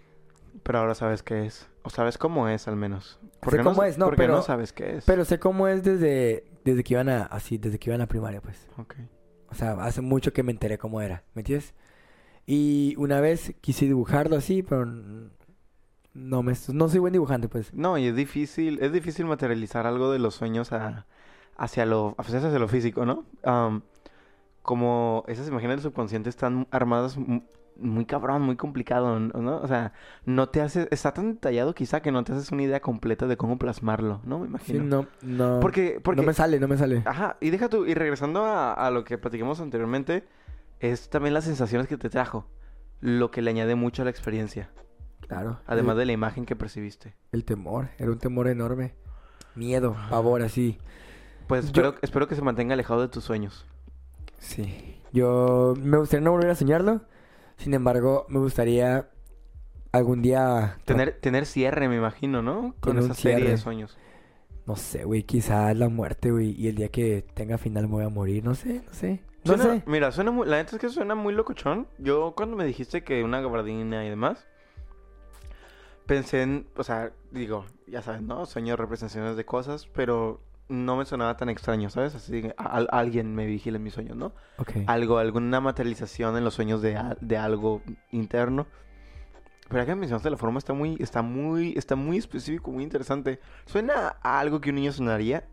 Pero ahora sabes qué es. O sabes cómo es, al menos. Sé no, cómo es, no, porque pero- no sabes qué es. Pero sé cómo es desde, desde que iban a... Así, desde que iban a primaria, pues. Ok. O sea, hace mucho que me enteré cómo era. ¿Me entiendes? Y una vez quise dibujarlo así, pero... No, me, no soy buen dibujante, pues. No, y es difícil, es difícil materializar algo de los sueños a- hacia lo, hacia lo físico, ¿no? Como esas imágenes del subconsciente están armadas muy cabrón, muy complicado, ¿no? O sea, no te hace, está tan detallado quizá que no te haces una idea completa de cómo plasmarlo, ¿no? Me Sí, imagino. no, no... Porque, porque, No me sale, no me sale. ajá, y deja tú, y regresando a, a lo que platicamos anteriormente, es también las sensaciones que te trajo, lo que le añade mucho a la experiencia, Claro. además el, de la imagen que percibiste. el temor, era un temor enorme. Miedo, pavor, así. Pues Yo- espero, espero que se mantenga alejado de tus sueños. Sí. Yo me gustaría no volver a soñarlo. Sin embargo, me gustaría algún día... Tener, tener cierre, me imagino, ¿no? Con esa serie de sueños. No sé, güey, quizás la muerte, güey. Y el día que tenga final me voy a morir. No sé, no sé. No Suena- sé. Mira, suena muy, la neta es que suena muy locochón. Yo cuando me dijiste que una gabardina y demás, pensé en, o sea, digo, ya sabes, ¿no? Sueño representaciones de cosas, pero no me sonaba tan extraño, ¿sabes? Así, que alguien me vigila en mis sueños, ¿no? Ok. Algo, alguna materialización en los sueños de, de algo interno. Pero acá mencionaste la forma está muy, está muy, está muy específico, muy interesante. Suena a algo que un niño sonaría,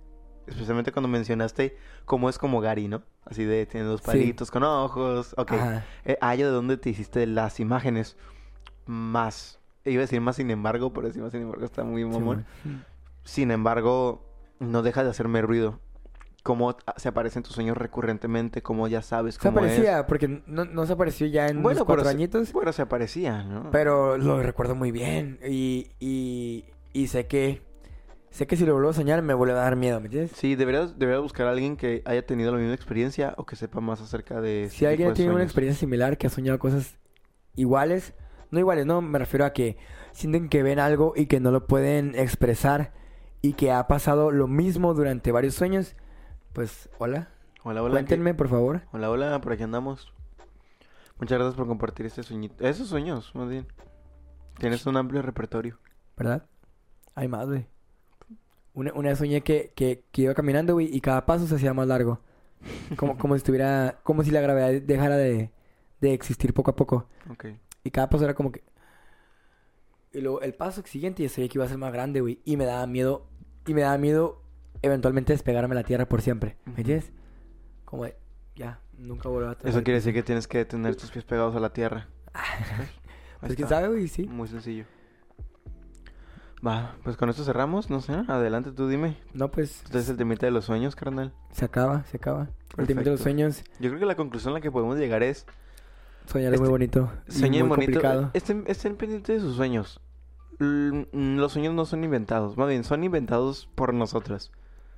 especialmente cuando mencionaste cómo es como Gary, ¿no? Así de tiene dos Sí. palitos con ojos. Ok. Eh, ah, de dónde te hiciste las imágenes. Más. Iba a decir más sin embargo, pero decir más sin embargo está muy mamón. Sin embargo, no deja de hacerme ruido. Cómo se aparecen tus sueños recurrentemente, cómo ya sabes Se cómo es. aparecía, porque no, no se apareció ya en Bueno, unos cuatro pero se- añitos. Bueno, se aparecía, ¿no? Pero lo recuerdo muy bien. Y, y, y sé que... Sé que si lo vuelvo a soñar me vuelve a dar miedo, ¿me entiendes? Sí, deberías, deberías buscar a alguien que haya tenido la misma experiencia o que sepa más acerca de este Si alguien tipo de tenido una experiencia similar, que ha soñado cosas iguales, no iguales, no, me refiero a que sienten que ven algo y que no lo pueden expresar y que ha pasado lo mismo durante varios sueños, pues hola, Hola, hola. ¿qué- cuéntenme por favor. Hola, hola, por aquí andamos. Muchas gracias por compartir este sueñito. Esos sueños, más bien. Tienes un amplio repertorio. ¿Verdad? Hay más, güey. Una, una soñé que, que, que iba caminando, güey, y cada paso se hacía más largo. Como, como si estuviera, como si la gravedad dejara de, de existir poco a poco. Ok. Y cada paso era como que... Y luego el paso siguiente ya sabía que iba a ser más grande, güey. Y me daba miedo... Y me daba miedo eventualmente despegarme de la tierra por siempre. ¿Me entiendes? Como de... Ya, nunca volverá a tocar Eso quiere decir que tienes que tener tus pies pegados a la tierra. Pues quién sabe, güey, sí. Muy sencillo. Va, pues con esto cerramos, no sé. Adelante, tú dime. No, pues Este es el temita de los sueños, carnal. se acaba, se acaba. El tema de los Perfecto. sueños, Yo creo que la conclusión a la que podemos llegar es... soñar es muy Este- bonito. muy bonito. complicado. Estén, estén pendientes de sus sueños. L- Los sueños no son inventados. Más bien, son inventados por nosotros.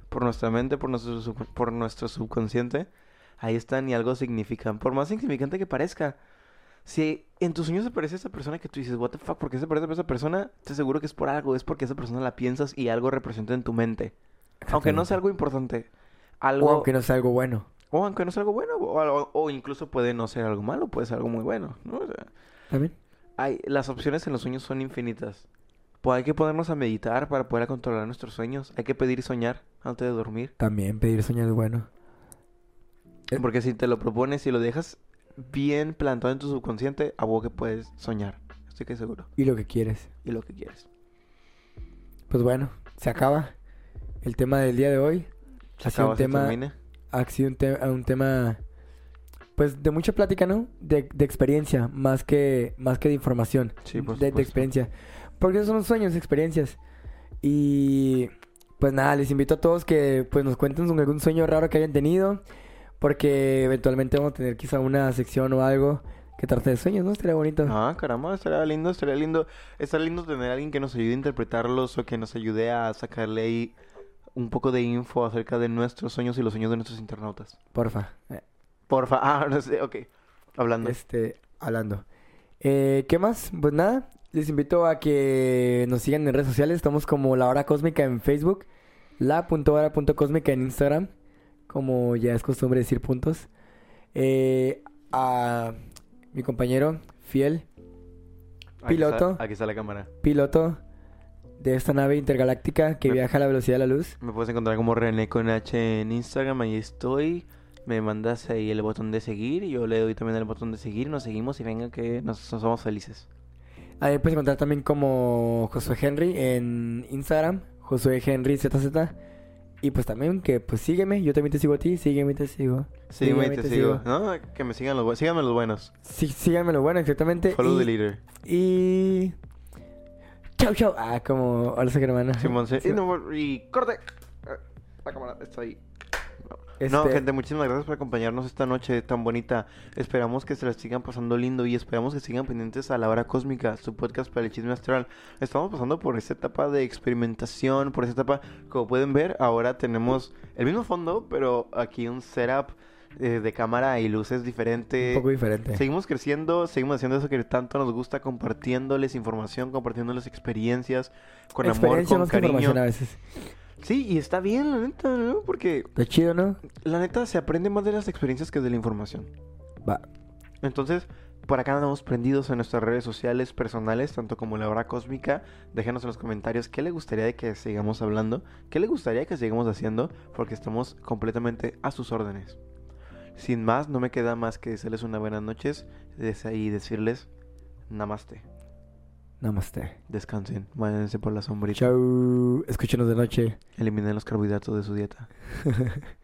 Por nuestra mente, por nuestro, sub- por nuestro subconsciente. Ahí están y algo significan. Por más insignificante que parezca. Si en tus sueños aparece esa persona que tú dices, what the fuck, ¿por qué se parece a esa persona? Te aseguro que es por algo. Es porque esa persona la piensas y algo representa en tu mente. Aunque no sea algo importante. Algo... O aunque no sea algo bueno. O aunque no sea algo bueno. O, incluso puede no ser algo malo. Puede ser algo muy bueno. ¿no? O sea, ¿También? hay, las opciones en los sueños son infinitas. Pues hay que ponernos a meditar para poder controlar nuestros sueños. Hay que pedir y soñar antes de dormir. También pedir sueños es bueno. Eh. Porque si te lo propones y lo dejas bien plantado en tu subconsciente, a vos que puedes soñar. Estoy que seguro. Y lo que quieres. Y lo que quieres. Pues bueno, se acaba el tema del día de hoy. Se Ha sido un acaba, se tema- termina. Ha sido un, te- un tema pues de mucha plática, ¿no? De, de experiencia, más que, más que de información. Sí, por de, de experiencia. Porque son sueños, experiencias. Y pues nada, les invito a todos que pues nos cuenten algún sueño raro que hayan tenido. Porque eventualmente vamos a tener quizá una sección o algo que trate de sueños, ¿no? Estaría bonito. Ah, caramba, estaría lindo, estaría lindo. Estaría lindo tener a alguien que nos ayude a interpretarlos o que nos ayude a sacarle ahí un poco de info acerca de nuestros sueños y los sueños de nuestros internautas. Porfa. Porfa, ah, no sé, ok. Hablando. Este, hablando. Eh, ¿Qué más? Pues nada, les invito a que nos sigan en redes sociales. Estamos como La Hora Cósmica en Facebook, la.hora.cósmica en Instagram, como ya es costumbre decir puntos. Eh, a mi compañero fiel, Aquí piloto. está- aquí está la cámara. piloto de esta nave intergaláctica que viaja a la velocidad de la luz. Me puedes encontrar como René con H en Instagram, ahí estoy. Me mandas ahí el botón de seguir y yo le doy también el botón de seguir. Nos seguimos y venga que nos, nos somos felices. Ahí puedes encontrar también como Josué Henry en Instagram, Josué Henry ZZ. Y pues también que pues sígueme, yo también te sigo a ti, sígueme y te sigo. Sígueme y Sígueme y te te sigo. sigo. No, que me sigan los buenos. Síganme los buenos. Sí, síganme lo bueno, exactamente. Follow y, the leader. y... Chau, chau. Ah, como... Hola, soy hermana. Simón, sí. Y, no, y corte. Eh, La cámara está ahí. No, Este, gente, muchísimas gracias por acompañarnos esta noche tan bonita. Esperamos que se la sigan pasando lindo y esperamos que sigan pendientes a La Hora Cósmica, su podcast para el chisme astral. Estamos pasando por esta etapa de experimentación, por esta etapa, como pueden ver, ahora tenemos el mismo fondo, pero aquí un setup eh, de cámara y luces diferente. Un poco diferente. Seguimos creciendo, seguimos haciendo eso que tanto nos gusta, compartiéndoles información, compartiéndoles experiencias, con Experiencia amor, con cariño. información a veces. Sí, y está bien, la neta, ¿no? Porque Está chido, ¿no? la neta se aprende más de las experiencias que de la información. Va. Entonces, por acá andamos prendidos en nuestras redes sociales personales, tanto como la hora cósmica. Déjenos en los comentarios qué le gustaría de que sigamos hablando, qué le gustaría que sigamos haciendo, porque estamos completamente a sus órdenes. Sin más, no me queda más que desearles una buenas noches y decirles namaste. Namaste. Descansen, váyanse por la sombrita, Chau. Escúchenos de noche. eliminen los carbohidratos de su dieta.